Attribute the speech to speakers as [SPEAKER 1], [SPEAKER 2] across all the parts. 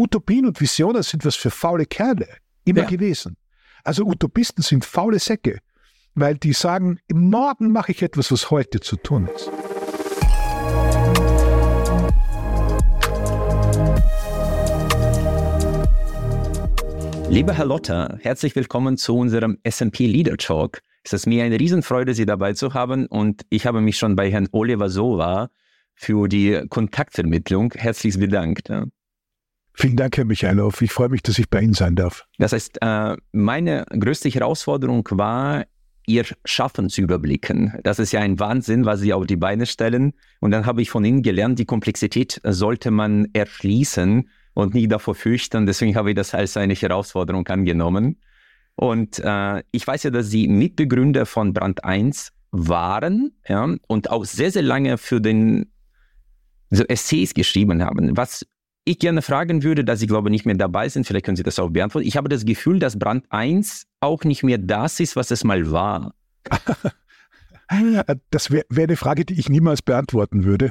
[SPEAKER 1] Utopien und Visionen sind was für faule Kerle. Immer ja. gewesen. Also Utopisten sind faule Säcke, weil die sagen, morgen mache ich etwas, was heute zu tun ist.
[SPEAKER 2] Lieber Herr Lotter, herzlich willkommen zu unserem SMP Leader Talk. Es ist mir eine Riesenfreude, Sie dabei zu haben und ich habe mich schon bei Herrn Oliver Sova für die Kontaktvermittlung herzlich bedankt.
[SPEAKER 1] Vielen Dank, Herr Michailov. Ich freue mich, dass ich bei Ihnen sein darf.
[SPEAKER 2] Das heißt, äh, meine größte Herausforderung war, Ihr Schaffen zu überblicken. Das ist ja ein Wahnsinn, was Sie auf die Beine stellen. Und dann habe ich von Ihnen gelernt, die Komplexität sollte man erschließen und nicht davor fürchten. Deswegen habe ich das als eine Herausforderung angenommen. Und äh, ich weiß ja, dass Sie Mitbegründer von Brand 1 waren ja, und auch sehr, sehr lange für den so Essays geschrieben haben. Was ich gerne fragen würde, dass Sie, glaube nicht mehr dabei sind, vielleicht können Sie das auch beantworten. Ich habe das Gefühl, dass Brand 1 auch nicht mehr das ist, was es mal war.
[SPEAKER 1] das wäre wär eine Frage, die ich niemals beantworten würde.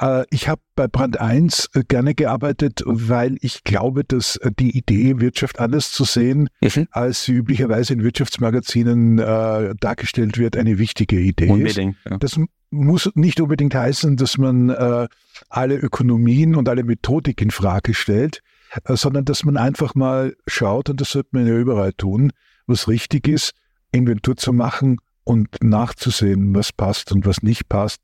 [SPEAKER 1] Äh, ich habe bei Brand 1 äh, gerne gearbeitet, weil ich glaube, dass äh, die Idee, Wirtschaft anders zu sehen, mhm. als sie üblicherweise in Wirtschaftsmagazinen äh, dargestellt wird, eine wichtige Idee Unbedingt, ist. Ja. Das muss nicht unbedingt heißen, dass man äh, alle Ökonomien und alle Methodik in Frage stellt, äh, sondern dass man einfach mal schaut, und das sollte man ja überall tun, was richtig ist, Inventur zu machen und nachzusehen, was passt und was nicht passt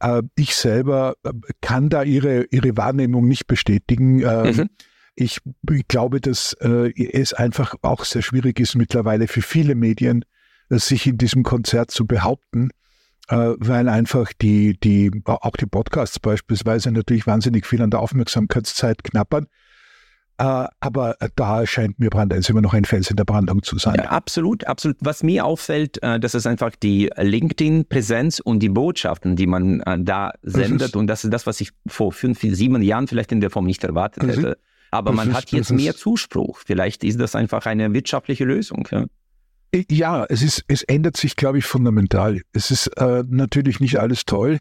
[SPEAKER 1] äh, ich selber äh, kann da ihre, ihre Wahrnehmung nicht bestätigen. Ähm, mhm. Ich, ich, glaube, dass äh, es einfach auch sehr schwierig ist mittlerweile für viele Medien, sich in diesem Konzert zu behaupten, weil einfach die, die, auch die Podcasts beispielsweise natürlich wahnsinnig viel an der Aufmerksamkeitszeit knappern. Uh, aber da scheint mir Brand 1 immer noch ein Fels in der Brandung zu sein. Ja,
[SPEAKER 2] absolut, absolut. Was mir auffällt, äh, das ist einfach die LinkedIn-Präsenz und die Botschaften, die man äh, da sendet. Und das ist das, was ich vor fünf, sieben Jahren vielleicht in der Form nicht erwartet hätte. Aber man ist, hat jetzt mehr Zuspruch. Vielleicht ist das einfach eine wirtschaftliche Lösung. Ja.
[SPEAKER 1] Ja, es ist, es ändert sich, glaube ich, fundamental. Es ist äh, natürlich nicht alles toll,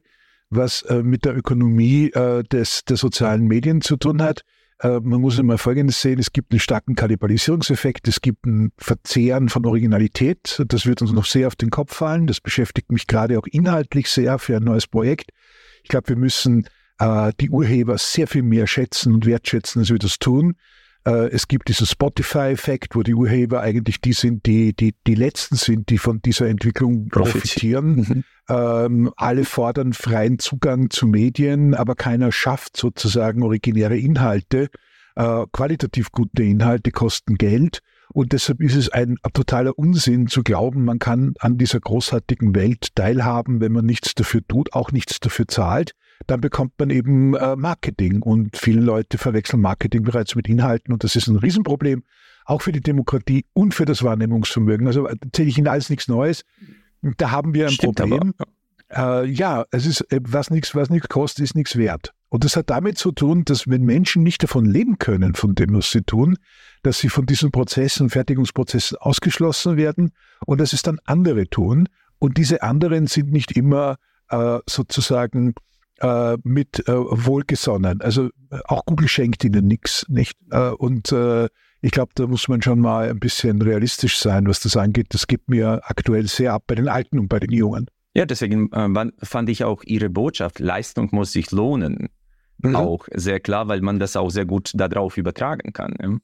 [SPEAKER 1] was äh, mit der Ökonomie äh, des, der sozialen Medien zu tun hat. Äh, man muss immer Folgendes sehen, es gibt einen starken Kannibalisierungseffekt, es gibt ein Verzehren von Originalität, das wird uns noch sehr auf den Kopf fallen, das beschäftigt mich gerade auch inhaltlich sehr für ein neues Projekt. Ich glaube, wir müssen äh, die Urheber sehr viel mehr schätzen und wertschätzen, als wir das tun. Äh, es gibt diesen Spotify-Effekt, wo die Urheber eigentlich die sind, die, die, die Letzten sind, die von dieser Entwicklung profitieren. Mhm. Ähm, alle fordern freien Zugang zu Medien, aber keiner schafft sozusagen originäre Inhalte. Äh, qualitativ gute Inhalte kosten Geld. Und deshalb ist es ein, ein, totaler Unsinn zu glauben, man kann an dieser großartigen Welt teilhaben, wenn man nichts dafür tut, auch nichts dafür zahlt. Dann bekommt man eben äh, Marketing und viele Leute verwechseln Marketing bereits mit Inhalten und das ist ein Riesenproblem, auch für die Demokratie und für das Wahrnehmungsvermögen. Also erzähle ich Ihnen alles nichts Neues. Da haben wir ein Stimmt Problem. Aber, äh, ja, es ist, äh, was nichts was kostet, ist nichts wert. Und das hat damit zu tun, dass wenn Menschen nicht davon leben können, von dem, was sie tun, dass sie von diesen Prozessen, Fertigungsprozessen ausgeschlossen werden und dass es dann andere tun. Und diese anderen sind nicht immer äh, sozusagen äh, mit äh, wohlgesonnen. Also äh, auch Google schenkt ihnen nichts, nicht? Äh, und äh, ich glaube, da muss man schon mal ein bisschen realistisch sein, was das angeht. Das gibt mir aktuell sehr ab bei den Alten und bei den Jungen.
[SPEAKER 2] Ja, deswegen äh, fand ich auch Ihre Botschaft, Leistung muss sich lohnen, mhm. auch sehr klar, weil man das auch sehr gut darauf übertragen kann. Ja?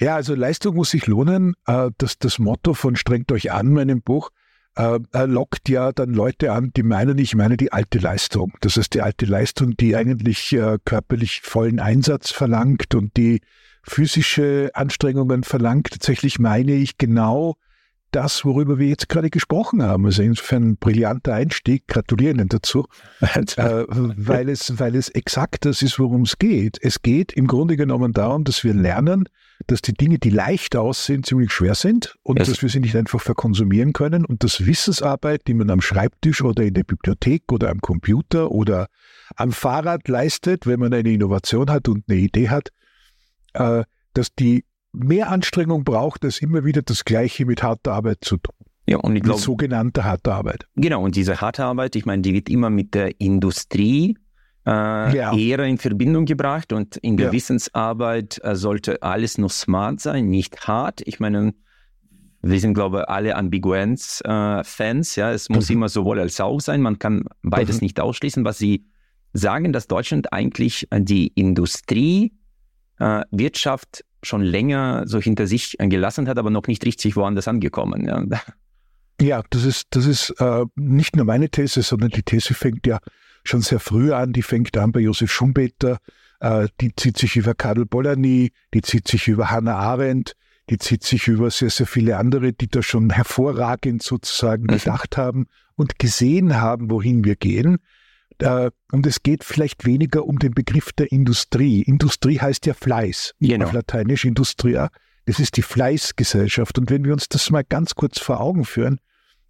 [SPEAKER 1] Ja, also Leistung muss sich lohnen. Das, das Motto von Strengt euch an, meinem Buch, äh, lockt ja dann Leute an, die meinen, ich meine die alte Leistung. Das ist die alte Leistung, die eigentlich körperlich vollen Einsatz verlangt und die physische Anstrengungen verlangt. Tatsächlich meine ich genau das, worüber wir jetzt gerade gesprochen haben. Also insofern ein brillanter Einstieg. Gratulieren Ihnen dazu. äh, weil, es, weil es exakt das ist, worum es geht. Es geht im Grunde genommen darum, dass wir lernen, dass die Dinge, die leicht aussehen, ziemlich schwer sind und es dass wir sie nicht einfach verkonsumieren können und dass Wissensarbeit, die man am Schreibtisch oder in der Bibliothek oder am Computer oder am Fahrrad leistet, wenn man eine Innovation hat und eine Idee hat, äh, dass die mehr Anstrengung braucht, als immer wieder das Gleiche mit harter Arbeit zu tun. Ja, und ich glaube, sogenannte harte Arbeit.
[SPEAKER 2] Genau, und diese harte Arbeit, ich meine, die wird immer mit der Industrie äh, äh, ja. eher in Verbindung gebracht und in der ja. Wissensarbeit äh, sollte alles nur smart sein, nicht hart. Ich meine, wir sind, glaube ich, alle Ambiguenz-Fans. Äh, ja, es muss mhm. immer sowohl als auch sein. Man kann beides mhm. nicht ausschließen. Was Sie sagen, dass Deutschland eigentlich die Industrie, äh, Wirtschaft schon länger so hinter sich gelassen hat, aber noch nicht richtig woanders angekommen. Ja,
[SPEAKER 1] ja das ist, das ist äh, nicht nur meine These, sondern die These fängt ja schon sehr früh an. Die fängt an bei Josef Schumpeter, äh, die zieht sich über Karl Polanyi, die zieht sich über Hannah Arendt, die zieht sich über sehr, sehr viele andere, die da schon hervorragend sozusagen mhm. gedacht haben und gesehen haben, wohin wir gehen. Äh, und es geht vielleicht weniger um den Begriff der Industrie. Industrie heißt ja Fleiß, genau. auf Lateinisch Industria. Das ist die Fleißgesellschaft. Und wenn wir uns das mal ganz kurz vor Augen führen,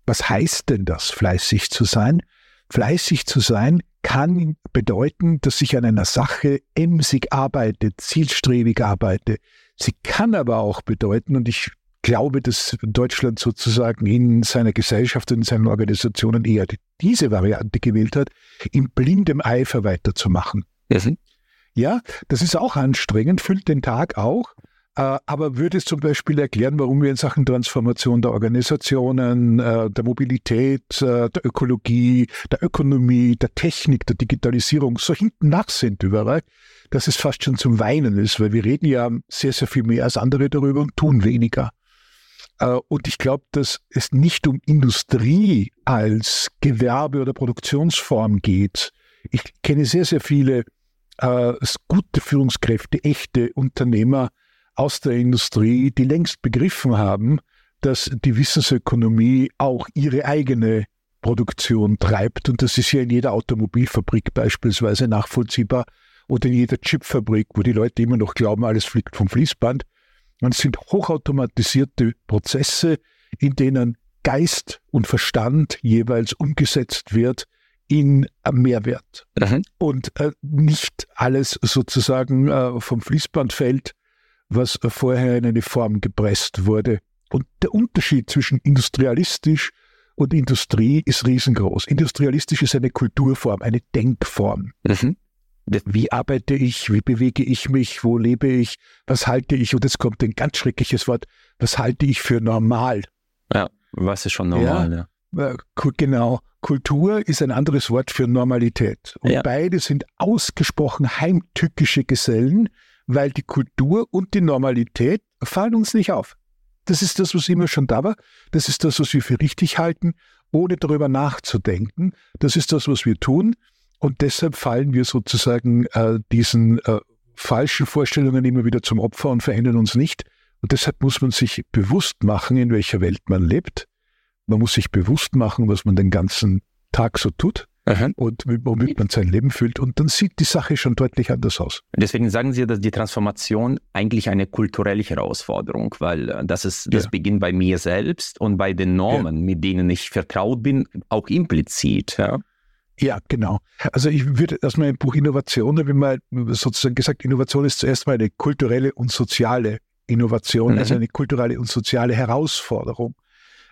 [SPEAKER 1] was heißt denn das, fleißig zu sein? Fleißig zu sein kann bedeuten, dass ich an einer Sache emsig arbeite, zielstrebig arbeite. Sie kann aber auch bedeuten, und ich glaube, dass Deutschland sozusagen in seiner Gesellschaft und in seinen Organisationen eher diese Variante gewählt hat, in blindem Eifer weiterzumachen. Mhm. Ja, das ist auch anstrengend, füllt den Tag auch, äh, aber würde es zum Beispiel erklären, warum wir in Sachen Transformation der Organisationen, äh, der Mobilität, äh, der Ökologie, der Ökonomie, der Technik, der Digitalisierung so hinten nach sind überall, dass es fast schon zum Weinen ist, weil wir reden ja sehr, sehr viel mehr als andere darüber und tun weniger. Und ich glaube, dass es nicht um Industrie als Gewerbe oder Produktionsform geht. Ich kenne sehr, sehr viele äh, gute Führungskräfte, echte Unternehmer, aus der Industrie, die längst begriffen haben, dass die Wissensökonomie auch ihre eigene Produktion treibt. Und das ist ja in jeder Automobilfabrik beispielsweise nachvollziehbar oder in jeder Chipfabrik, wo die Leute immer noch glauben, alles fliegt vom Fließband. Es sind hochautomatisierte Prozesse, in denen Geist und Verstand jeweils umgesetzt wird in Mehrwert. Mhm. Und äh, nicht alles sozusagen äh, vom Fließband fällt, was vorher in eine Form gepresst wurde. Und der Unterschied zwischen industrialistisch und Industrie ist riesengroß. Industrialistisch ist eine Kulturform, eine Denkform. Mhm. Wie arbeite ich? Wie bewege ich mich? Wo lebe ich? Was halte ich? Und jetzt kommt ein ganz schreckliches Wort. Was halte ich für normal?
[SPEAKER 2] Ja, was ist schon normal?
[SPEAKER 1] Ja, ja. Genau. Kultur ist ein anderes Wort für Normalität. Und ja. beide sind ausgesprochen heimtückische Gesellen, weil die Kultur und die Normalität fallen uns nicht auf. Das ist das, was immer schon da war. Das ist das, was wir für richtig halten, ohne darüber nachzudenken. Das ist das, was wir tun. Und deshalb fallen wir sozusagen äh, diesen äh, falschen Vorstellungen immer wieder zum Opfer und verändern uns nicht. Und deshalb muss man sich bewusst machen, in welcher Welt man lebt. Man muss sich bewusst machen, was man den ganzen Tag so tut. Aha. und womit man sein Leben fühlt. Und dann sieht die Sache schon deutlich anders aus.
[SPEAKER 2] Deswegen sagen Sie, dass die Transformation eigentlich eine kulturelle Herausforderung, weil äh, das ist, das ja. beginnt bei mir selbst und bei den Normen, ja. mit denen ich vertraut bin, auch implizit. Ja.
[SPEAKER 1] Ja, genau. Also ich würde erstmal im Buch Innovation, habe ich mal sozusagen gesagt, Innovation ist zuerst mal eine kulturelle und soziale Innovation, mhm. also eine kulturelle und soziale Herausforderung.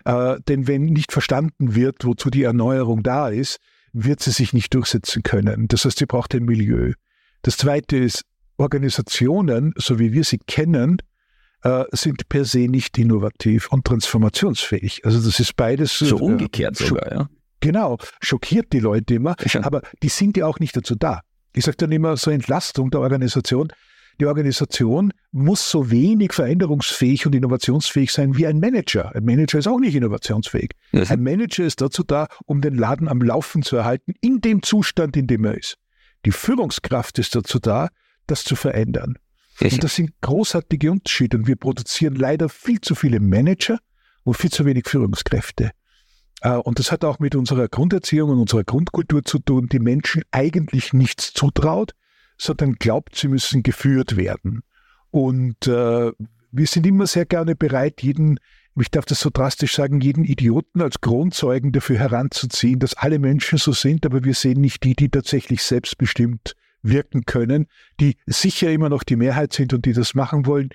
[SPEAKER 1] Äh, denn wenn nicht verstanden wird, wozu die Erneuerung da ist, wird sie sich nicht durchsetzen können. Das heißt, sie braucht ein Milieu. Das Zweite ist, Organisationen, so wie wir sie kennen, äh, sind per se nicht innovativ und transformationsfähig. Also das ist beides.
[SPEAKER 2] So äh, umgekehrt sogar, ja.
[SPEAKER 1] Genau, schockiert die Leute immer, ja. aber die sind ja auch nicht dazu da. Ich sage dann immer so Entlastung der Organisation. Die Organisation muss so wenig veränderungsfähig und innovationsfähig sein wie ein Manager. Ein Manager ist auch nicht innovationsfähig. Mhm. Ein Manager ist dazu da, um den Laden am Laufen zu erhalten, in dem Zustand, in dem er ist. Die Führungskraft ist dazu da, das zu verändern. Mhm. Und das sind großartige Unterschiede. Und wir produzieren leider viel zu viele Manager und viel zu wenig Führungskräfte. Äh, und das hat auch mit unserer Grunderziehung und unserer Grundkultur zu tun, die Menschen eigentlich nichts zutraut, sondern glaubt, sie müssen geführt werden. Und äh, wir sind immer sehr gerne bereit, jeden, ich darf das so drastisch sagen, jeden Idioten als Kronzeugen dafür heranzuziehen, dass alle Menschen so sind, aber wir sehen nicht die, die tatsächlich selbstbestimmt wirken können, die sicher immer noch die Mehrheit sind und die das machen wollen.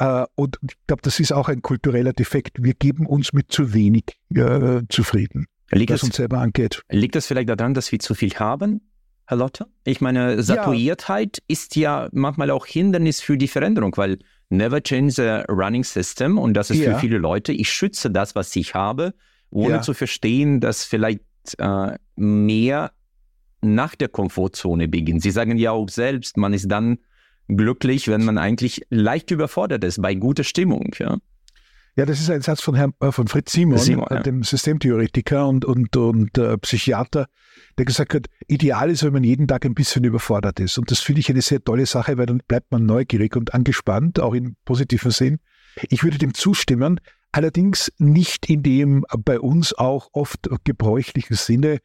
[SPEAKER 1] Äh, und ich glaube, das ist auch ein kultureller Defekt. Wir geben uns mit zu wenig äh, zufrieden,
[SPEAKER 2] liegt was das, uns selber angeht. Liegt das vielleicht daran, dass wir zu viel haben? Herr Lotte? Ich meine, Saturiertheit ja. ist ja manchmal auch Hindernis für die Veränderung, weil never change the running system und das ist ja. für viele Leute, ich schütze das, was ich habe, ohne ja. zu verstehen, dass vielleicht äh, mehr nach der Komfortzone beginnt. Sie sagen ja auch selbst, man ist dann glücklich, wenn man eigentlich leicht überfordert ist bei guter Stimmung. Ja.
[SPEAKER 1] Ja, das ist ein Satz von, Herrn, äh, von Fritz Simon, Simon ja. dem Systemtheoretiker und, und, und äh, Psychiater, der gesagt hat, ideal ist, wenn man jeden Tag ein bisschen überfordert ist. Und das finde ich eine sehr tolle Sache, weil dann bleibt man neugierig und angespannt, auch im positiven Sinn. Ich würde dem zustimmen, allerdings nicht in dem bei uns auch oft gebräuchlichen Sinne,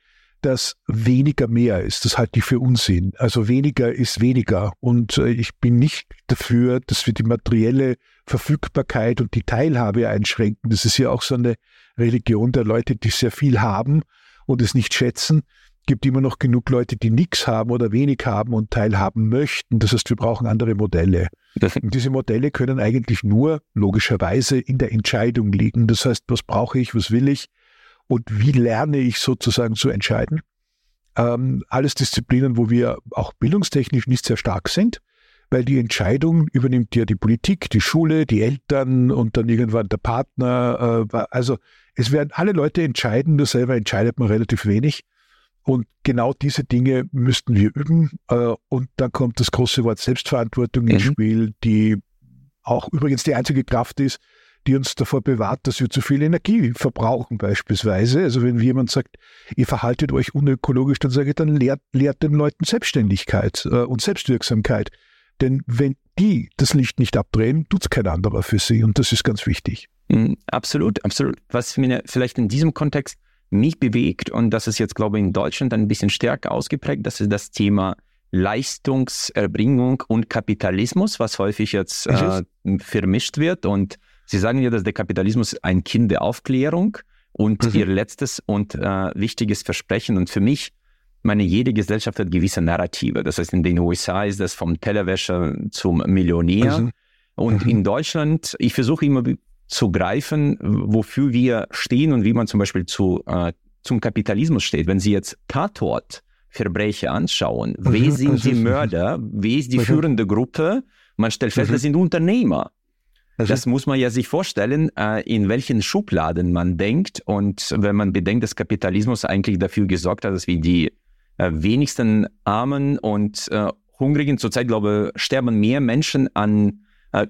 [SPEAKER 1] dass weniger mehr ist. Das halte ich für Unsinn. Also weniger ist weniger. Und äh, ich bin nicht dafür, dass wir die materielle Verfügbarkeit und die Teilhabe einschränken. Das ist ja auch so eine Religion der Leute, die sehr viel haben und es nicht schätzen. Es gibt immer noch genug Leute, die nichts haben oder wenig haben und teilhaben möchten. Das heißt, wir brauchen andere Modelle. Und diese Modelle können eigentlich nur logischerweise in der Entscheidung liegen. Das heißt, was brauche ich, was will ich und wie lerne ich sozusagen zu entscheiden. Ähm, alles Disziplinen, wo wir auch bildungstechnisch nicht sehr stark sind weil die Entscheidung übernimmt ja die Politik, die Schule, die Eltern und dann irgendwann der Partner. Äh, also es werden alle Leute entscheiden, nur selber entscheidet man relativ wenig. Und genau diese Dinge müssten wir üben. Äh, und dann kommt das große Wort Selbstverantwortung ins mhm. Spiel, die auch übrigens die einzige Kraft ist, die uns davor bewahrt, dass wir zu viel Energie verbrauchen beispielsweise. Also wenn jemand sagt, ihr verhaltet euch unökologisch, dann sage ich, dann lehrt, lehrt den Leuten Selbstständigkeit äh, und Selbstwirksamkeit. Denn wenn die das Licht nicht abdrehen, tut es kein anderer für sie. Und das ist ganz wichtig.
[SPEAKER 2] Mhm, absolut, absolut. Was mir vielleicht in diesem Kontext mich bewegt, und das ist jetzt, glaube ich, in Deutschland ein bisschen stärker ausgeprägt, das ist das Thema Leistungserbringung und Kapitalismus, was häufig jetzt äh, vermischt wird. Und Sie sagen ja, dass der Kapitalismus ein Kind der Aufklärung und mhm. Ihr letztes und äh, wichtiges Versprechen. Und für mich meine, jede Gesellschaft hat gewisse Narrative. Das heißt, in den USA ist das vom Tellerwäscher zum Millionär. Also, und mhm. in Deutschland, ich versuche immer zu greifen, wofür wir stehen und wie man zum Beispiel zu, äh, zum Kapitalismus steht. Wenn Sie jetzt Tatort Verbrecher anschauen, mhm. wer sind die Mörder, wer ist die führende Gruppe? Man stellt fest, das sind Unternehmer. Das muss man ja sich vorstellen, äh, in welchen Schubladen man denkt. Und wenn man bedenkt, dass Kapitalismus eigentlich dafür gesorgt hat, dass wir die äh, wenigsten Armen und äh, Hungrigen. Zurzeit, glaube ich, sterben mehr Menschen an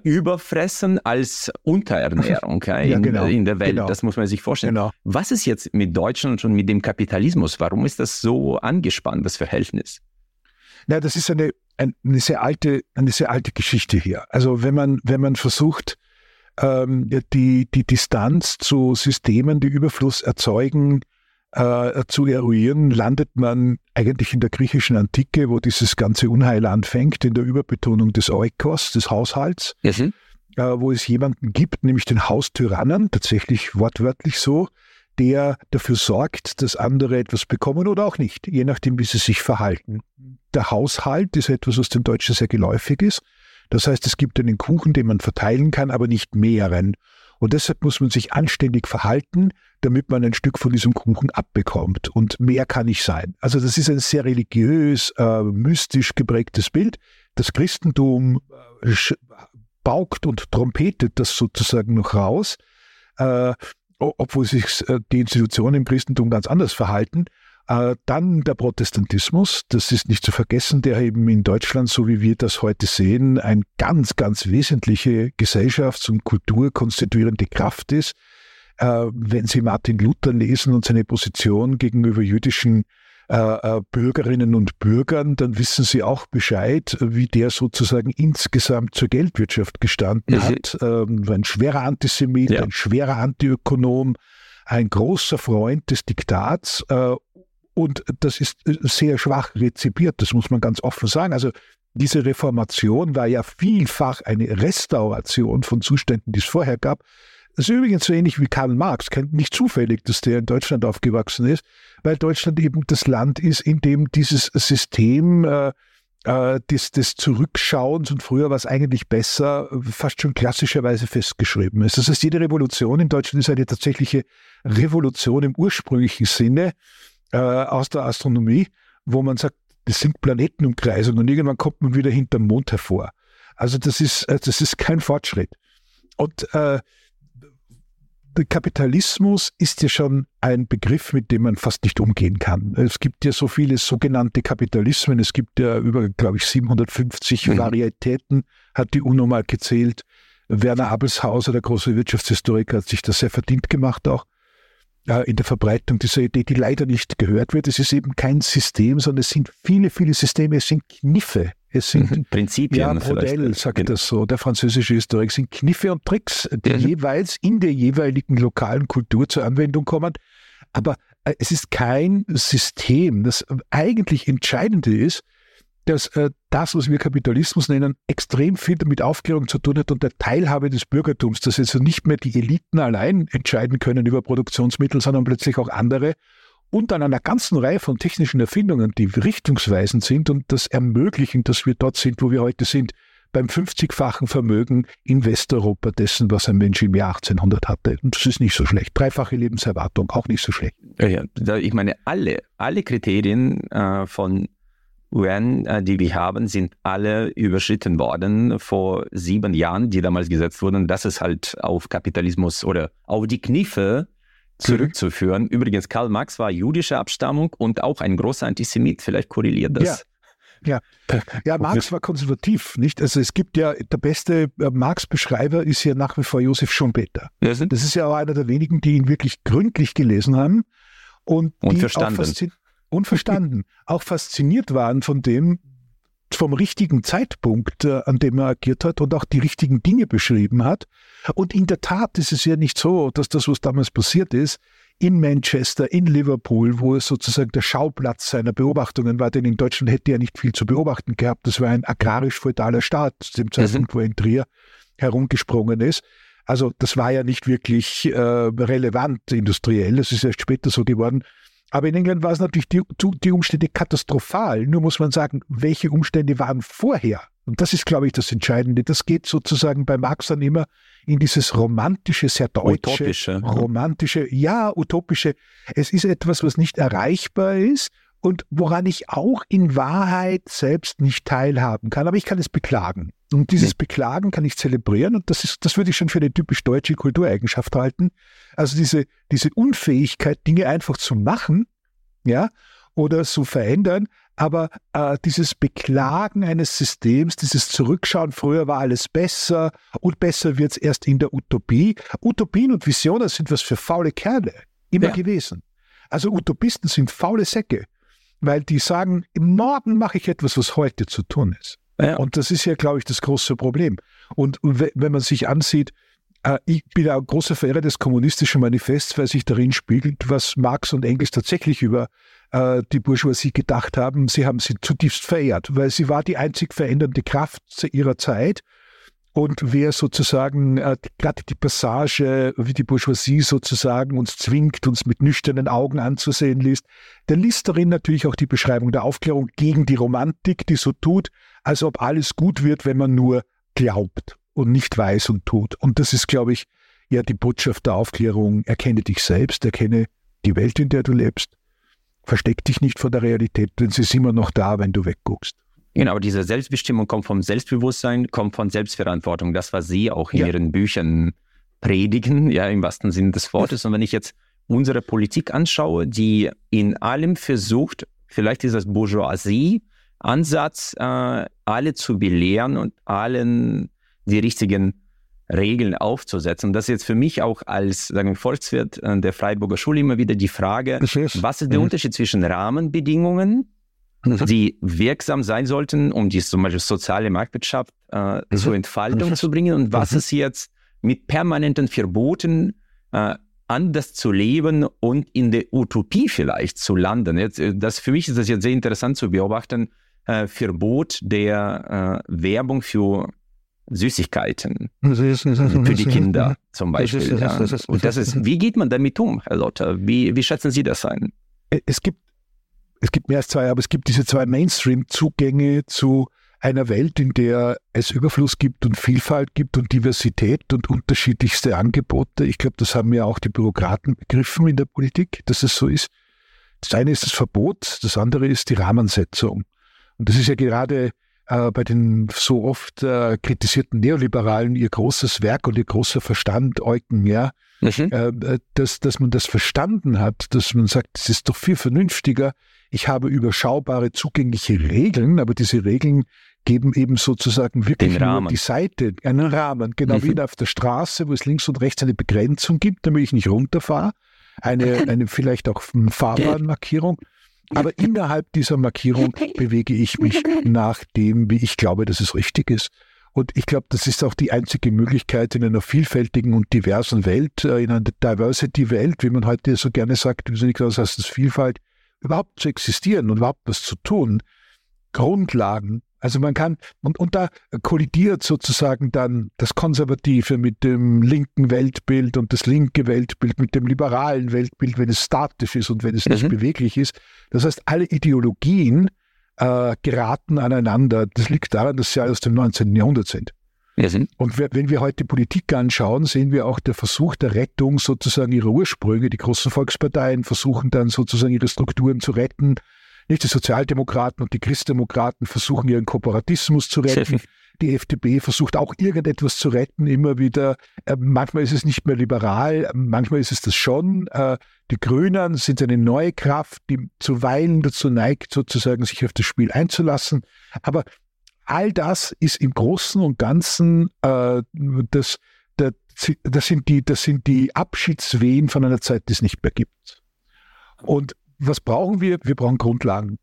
[SPEAKER 2] Überfressen als Unterernährung ja, in, genau, in, der Welt. Genau. Das muss man sich vorstellen. Genau. Was ist jetzt mit Deutschland und mit dem Kapitalismus? Warum ist das so angespannt, das Verhältnis?
[SPEAKER 1] Na, das ist eine, eine, sehr alte, eine sehr alte Geschichte hier. Also wenn man, wenn man versucht, ähm, die, die Distanz zu Systemen, die Überfluss erzeugen, äh, zu eruieren, landet man eigentlich in der griechischen Antike, wo dieses ganze Unheil anfängt, in der Überbetonung des Oikos, des Haushalts, mhm. äh, wo es jemanden gibt, nämlich den Haustyrannen, tatsächlich wortwörtlich so, der dafür sorgt, dass andere etwas bekommen oder auch nicht, je nachdem, wie sie sich verhalten. Der Haushalt ist etwas, was dem Deutschen sehr geläufig ist. Das heißt, es gibt einen Kuchen, den man verteilen kann, aber nicht mehreren. Und deshalb muss man sich anständig verhalten, damit man ein Stück von diesem Kuchen abbekommt. Und mehr kann nicht sein. Also das ist ein sehr religiös, äh, mystisch geprägtes Bild. Das Christentum äh, baugt und trompetet das sozusagen noch raus, äh, obwohl sich äh, die Institutionen im Christentum ganz anders verhalten. Äh, dann der Protestantismus, das ist nicht zu vergessen, der eben in Deutschland, so wie wir das heute sehen, ein ganz, ganz wesentliche gesellschafts- und kulturkonstituierende Kraft ist. Äh, wenn Sie Martin Luther lesen und seine Position gegenüber jüdischen äh, Bürgerinnen und Bürgern, dann wissen Sie auch Bescheid, wie der sozusagen insgesamt zur Geldwirtschaft gestanden mhm. hat. Ähm, ein schwerer Antisemit, ja. ein schwerer Antiökonom, ein großer Freund des Diktats und das ist äh, sehr schwach rezipiert, das muss man ganz offen sagen. Also diese Reformation war ja vielfach eine Restauration von Zuständen, die es vorher gab. Das ist übrigens so ähnlich wie Karl Marx, nicht zufällig, dass der in Deutschland aufgewachsen ist, weil Deutschland eben das Land ist, in dem dieses System äh, äh des, des Zurückschauens und früher war es eigentlich besser, fast schon klassischerweise festgeschrieben ist. Das heißt, jede Revolution in Deutschland ist eine tatsächliche Revolution im ursprünglichen Sinne äh, aus der Astronomie, wo man sagt, Das sind Planetenumkreisungen und irgendwann kommt man wieder hinterm Mond hervor. Also das ist, äh, das ist kein Fortschritt. Und äh, Kapitalismus ist ja schon ein Begriff, mit dem man fast nicht umgehen kann. Es gibt ja so viele sogenannte Kapitalismen. Es gibt ja über, glaube ich, 750 mhm. Varietäten, hat die UNO mal gezählt. Werner Abelshauser, der große Wirtschaftshistoriker, hat sich das sehr verdient gemacht auch äh, in der Verbreitung dieser Idee, die leider nicht gehört wird. Es ist eben kein System, sondern es sind viele, viele Systeme, es sind Kniffe. Es sind
[SPEAKER 2] mhm. Prinzipien.
[SPEAKER 1] Ja, Brodel sagt genau. das so, der französische Historiker, sind Kniffe und Tricks, die mhm. jeweils in der jeweiligen lokalen Kultur zur Anwendung kommen. Aber äh, es ist kein System. Das eigentlich Entscheidende ist, dass äh, das, was wir Kapitalismus nennen, extrem viel damit Aufklärung zu tun hat und der Teilhabe des Bürgertums, dass also nicht mehr die Eliten allein entscheiden können über Produktionsmittel, sondern plötzlich auch andere und an einer ganzen Reihe von technischen Erfindungen, die richtungsweisend sind und das ermöglichen, dass wir dort sind, wo wir heute sind, beim 50-fachen Vermögen in Westeuropa dessen, was ein Mensch im Jahr 1800 hatte. Und das ist nicht so schlecht. Dreifache Lebenserwartung, auch nicht so schlecht.
[SPEAKER 2] Ja, ich meine, alle, alle Kriterien äh, von UN, äh, die wir haben, sind alle überschritten worden vor sieben Jahren, die damals gesetzt wurden. Das ist halt auf Kapitalismus oder auf die Kniffe zurückzuführen. Mhm. Übrigens, Karl Marx war jüdischer Abstammung und auch ein großer Antisemit. Vielleicht korreliert das.
[SPEAKER 1] Ja. Ja, ja Marx war konservativ, nicht? Also es gibt ja, der beste äh, Marx-Beschreiber ist ja nach wie vor Josef Schumpeter. Das ist ja auch einer der wenigen, die ihn wirklich gründlich gelesen haben und,
[SPEAKER 2] und verstanden
[SPEAKER 1] und verstanden, auch fasziniert waren von dem, vom richtigen Zeitpunkt, äh, an dem er agiert hat und auch die richtigen Dinge beschrieben hat. Und in der Tat ist es ja nicht so, dass das, was damals passiert ist, in Manchester, in Liverpool, wo es sozusagen der Schauplatz seiner Beobachtungen war, denn in Deutschland hätte er nicht viel zu beobachten gehabt. Das war ein agrarisch-feudaler Staat, zu dem Zeitpunkt, mhm. wo er in Trier herumgesprungen ist. Also das war ja nicht wirklich äh, relevant industriell, das ist erst später so geworden. Aber in England war es natürlich die, die, Umstände katastrophal. Nur muss man sagen, welche Umstände waren vorher? Und das ist, glaube ich, das Entscheidende. Das geht sozusagen bei Marx dann immer in dieses romantische, sehr deutsche, utopische. romantische, ja, utopische. Es ist etwas, was nicht erreichbar ist und woran ich auch in Wahrheit selbst nicht teilhaben kann. Aber ich kann es beklagen. Und dieses Beklagen kann ich zelebrieren und das ist, das würde ich schon für eine typisch deutsche Kultureigenschaft halten. Also diese, diese Unfähigkeit, Dinge einfach zu machen, ja, oder zu verändern, aber äh, dieses Beklagen eines Systems, dieses Zurückschauen, früher war alles besser und besser wird es erst in der Utopie. Utopien und Visionen sind was für faule Kerle, immer ja. gewesen. Also Utopisten sind faule Säcke, weil die sagen, morgen mache ich etwas, was heute zu tun ist. Ja. Und das ist ja, glaube ich, das große Problem. Und wenn man sich ansieht, äh, ich bin ein großer Verehrer des kommunistischen Manifests, weil sich darin spiegelt, was Marx und Engels tatsächlich über äh, die Bourgeoisie gedacht haben. Sie haben sie zutiefst verehrt, weil sie war die einzig verändernde Kraft ihrer Zeit. Und wer sozusagen äh, gerade die Passage, wie die Bourgeoisie sozusagen uns zwingt, uns mit nüchternen Augen anzusehen liest, der liest darin natürlich auch die Beschreibung der Aufklärung gegen die Romantik, die so tut, als ob alles gut wird, wenn man nur glaubt und nicht weiß und tut. Und das ist, glaube ich, ja die Botschaft der Aufklärung. Erkenne dich selbst, erkenne die Welt, in der du lebst. Versteck dich nicht vor der Realität, denn sie ist immer noch da, wenn du wegguckst.
[SPEAKER 2] Genau, diese Selbstbestimmung kommt vom Selbstbewusstsein, kommt von Selbstverantwortung. Das, was Sie auch in ja. Ihren Büchern predigen, ja, im wahrsten Sinne des Wortes. Und wenn ich jetzt unsere Politik anschaue, die in allem versucht, vielleicht ist das Bourgeoisie-Ansatz, äh, alle zu belehren und allen die richtigen Regeln aufzusetzen. Das ist jetzt für mich auch als sagen wir, Volkswirt äh, der Freiburger Schule immer wieder die Frage, was ist der mhm. Unterschied zwischen Rahmenbedingungen die wirksam sein sollten, um die zum Beispiel soziale Marktwirtschaft äh, zur Entfaltung zu bringen und was mhm. ist jetzt mit permanenten Verboten äh, anders zu leben und in der Utopie vielleicht zu landen. Jetzt, äh, das, für mich ist das jetzt sehr interessant zu beobachten, äh, Verbot der äh, Werbung für Süßigkeiten für die Kinder zum Beispiel. Ja. Und das ist, wie geht man damit um, Herr Lotter? Wie, wie schätzen Sie das ein?
[SPEAKER 1] Es gibt es gibt mehr als zwei, aber es gibt diese zwei Mainstream-Zugänge zu einer Welt, in der es Überfluss gibt und Vielfalt gibt und Diversität und unterschiedlichste Angebote. Ich glaube, das haben ja auch die Bürokraten begriffen in der Politik, dass es so ist. Das eine ist das Verbot, das andere ist die Rahmensetzung. Und das ist ja gerade äh, bei den so oft äh, kritisierten Neoliberalen ihr großes Werk und ihr großer Verstand Eugen, ja, mhm. Äh, dass, dass man das verstanden hat, dass man sagt, es ist doch viel vernünftiger, ich habe überschaubare, zugängliche Regeln, aber diese Regeln geben eben sozusagen wirklich nur die Seite, einen Rahmen, genau mhm. wie auf der Straße, wo es links und rechts eine Begrenzung gibt, damit ich nicht runterfahre, eine, eine vielleicht auch Fahrbahnmarkierung. Aber innerhalb dieser Markierung bewege ich mich nach dem, wie ich glaube, dass es richtig ist. Und ich glaube, das ist auch die einzige Möglichkeit in einer vielfältigen und diversen Welt, äh, in einer Diversity-Welt, wie man heute so gerne sagt, wie nicht aus heißt das Vielfalt, überhaupt zu existieren und überhaupt was zu tun. Grundlagen also man kann, und, und da kollidiert sozusagen dann das Konservative mit dem linken Weltbild und das linke Weltbild mit dem liberalen Weltbild, wenn es statisch ist und wenn es nicht mhm. beweglich ist. Das heißt, alle Ideologien äh, geraten aneinander. Das liegt daran, dass sie aus dem 19. Jahrhundert sind. Ja, und wenn wir heute Politik anschauen, sehen wir auch der Versuch der Rettung sozusagen ihrer Ursprünge. Die großen Volksparteien versuchen dann sozusagen ihre Strukturen zu retten nicht die Sozialdemokraten und die Christdemokraten versuchen ihren Kooperatismus zu retten. Die FDP versucht auch irgendetwas zu retten, immer wieder. Äh, manchmal ist es nicht mehr liberal, manchmal ist es das schon. Äh, die Grünen sind eine neue Kraft, die zuweilen dazu neigt, sozusagen sich auf das Spiel einzulassen. Aber all das ist im Großen und Ganzen äh, das, das, das, sind die, das sind die Abschiedswehen von einer Zeit, die es nicht mehr gibt. Und was brauchen wir? Wir brauchen Grundlagen.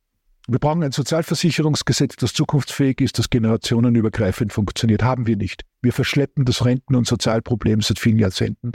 [SPEAKER 1] Wir brauchen ein Sozialversicherungsgesetz, das zukunftsfähig ist, das generationenübergreifend funktioniert. Haben wir nicht. Wir verschleppen das Renten- und Sozialproblem seit vielen Jahrzehnten,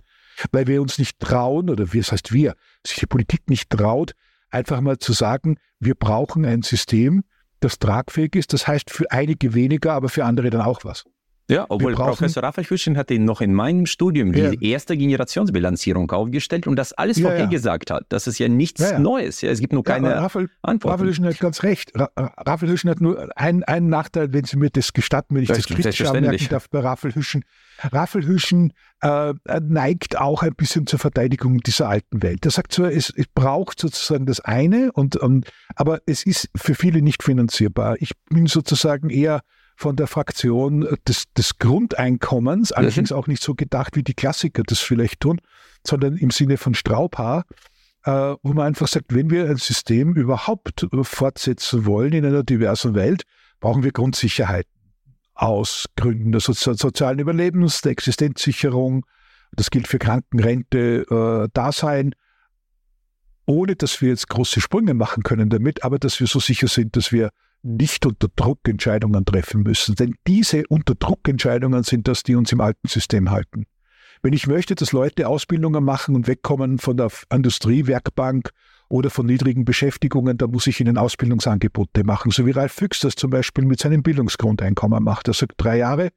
[SPEAKER 1] weil wir uns nicht trauen, oder wie es heißt wir, sich die Politik nicht traut, einfach mal zu sagen, wir brauchen ein System, das tragfähig ist. Das heißt für einige weniger, aber für andere dann auch was.
[SPEAKER 2] Ja, obwohl Professor Raphael Hüschen hat ihn noch in meinem Studium die ja. erste Generationsbilanzierung aufgestellt und das alles ja, vorhergesagt ja. hat. Das ist ja nichts ja, Neues. Ja, es gibt nur keine Raphael, Antworten.
[SPEAKER 1] Raphael Hüschen hat ganz recht. Raphael Hüschen hat nur einen, einen Nachteil, wenn Sie mir das gestatten, wenn ich das, das kritisch anmerken darf bei Raphael Hüschen. Raphael Hüschen äh, neigt auch ein bisschen zur Verteidigung dieser alten Welt. Er sagt zwar, es, es braucht sozusagen das eine, und, und, aber es ist für viele nicht finanzierbar. Ich bin sozusagen eher von der Fraktion des, des Grundeinkommens, allerdings mhm. auch nicht so gedacht, wie die Klassiker das vielleicht tun, sondern im Sinne von Straubhaar, äh, wo man einfach sagt, wenn wir ein System überhaupt fortsetzen wollen in einer diversen Welt, brauchen wir Grundsicherheit aus Gründen der Sozi sozialen Überlebens, der Existenzsicherung, das gilt für Krankenrente, äh, Dasein, ohne dass wir jetzt große Sprünge machen können damit, aber dass wir so sicher sind, dass wir nicht unter Druck Entscheidungen treffen müssen. Denn diese unter Druck Entscheidungen sind das, die uns im alten System halten. Wenn ich möchte, dass Leute Ausbildungen machen und wegkommen von der Industriewerkbank oder von niedrigen Beschäftigungen, dann muss ich ihnen Ausbildungsangebote machen. So wie Ralf Füchs das zum Beispiel mit seinem Bildungsgrundeinkommen macht. Er sagt drei Jahre,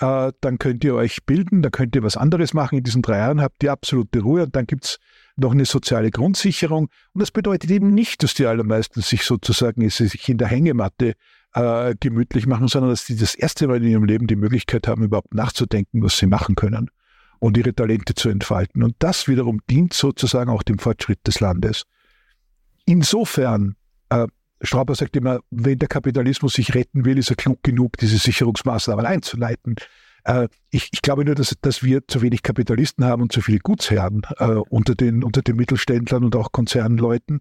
[SPEAKER 1] äh, dann könnt ihr euch bilden, dann könnt ihr was anderes machen. In diesen drei Jahren habt ihr absolute Ruhe und dann gibt's noch eine soziale Grundsicherung. Und das bedeutet eben nicht, dass die allermeisten sich sozusagen sich in der Hängematte äh, gemütlich machen, sondern dass sie das erste Mal in ihrem Leben die Möglichkeit haben, überhaupt nachzudenken, was sie machen können und ihre Talente zu entfalten. Und das wiederum dient sozusagen auch dem Fortschritt des Landes. Insofern, äh, Strauber sagt immer, wenn der Kapitalismus sich retten will, ist er klug genug, diese Sicherungsmaßnahmen einzuleiten. Äh, ich, ich, glaube nur, dass, dass, wir zu wenig Kapitalisten haben und zu viele Gutsherren äh, unter, den, unter den Mittelständlern und auch Konzernleuten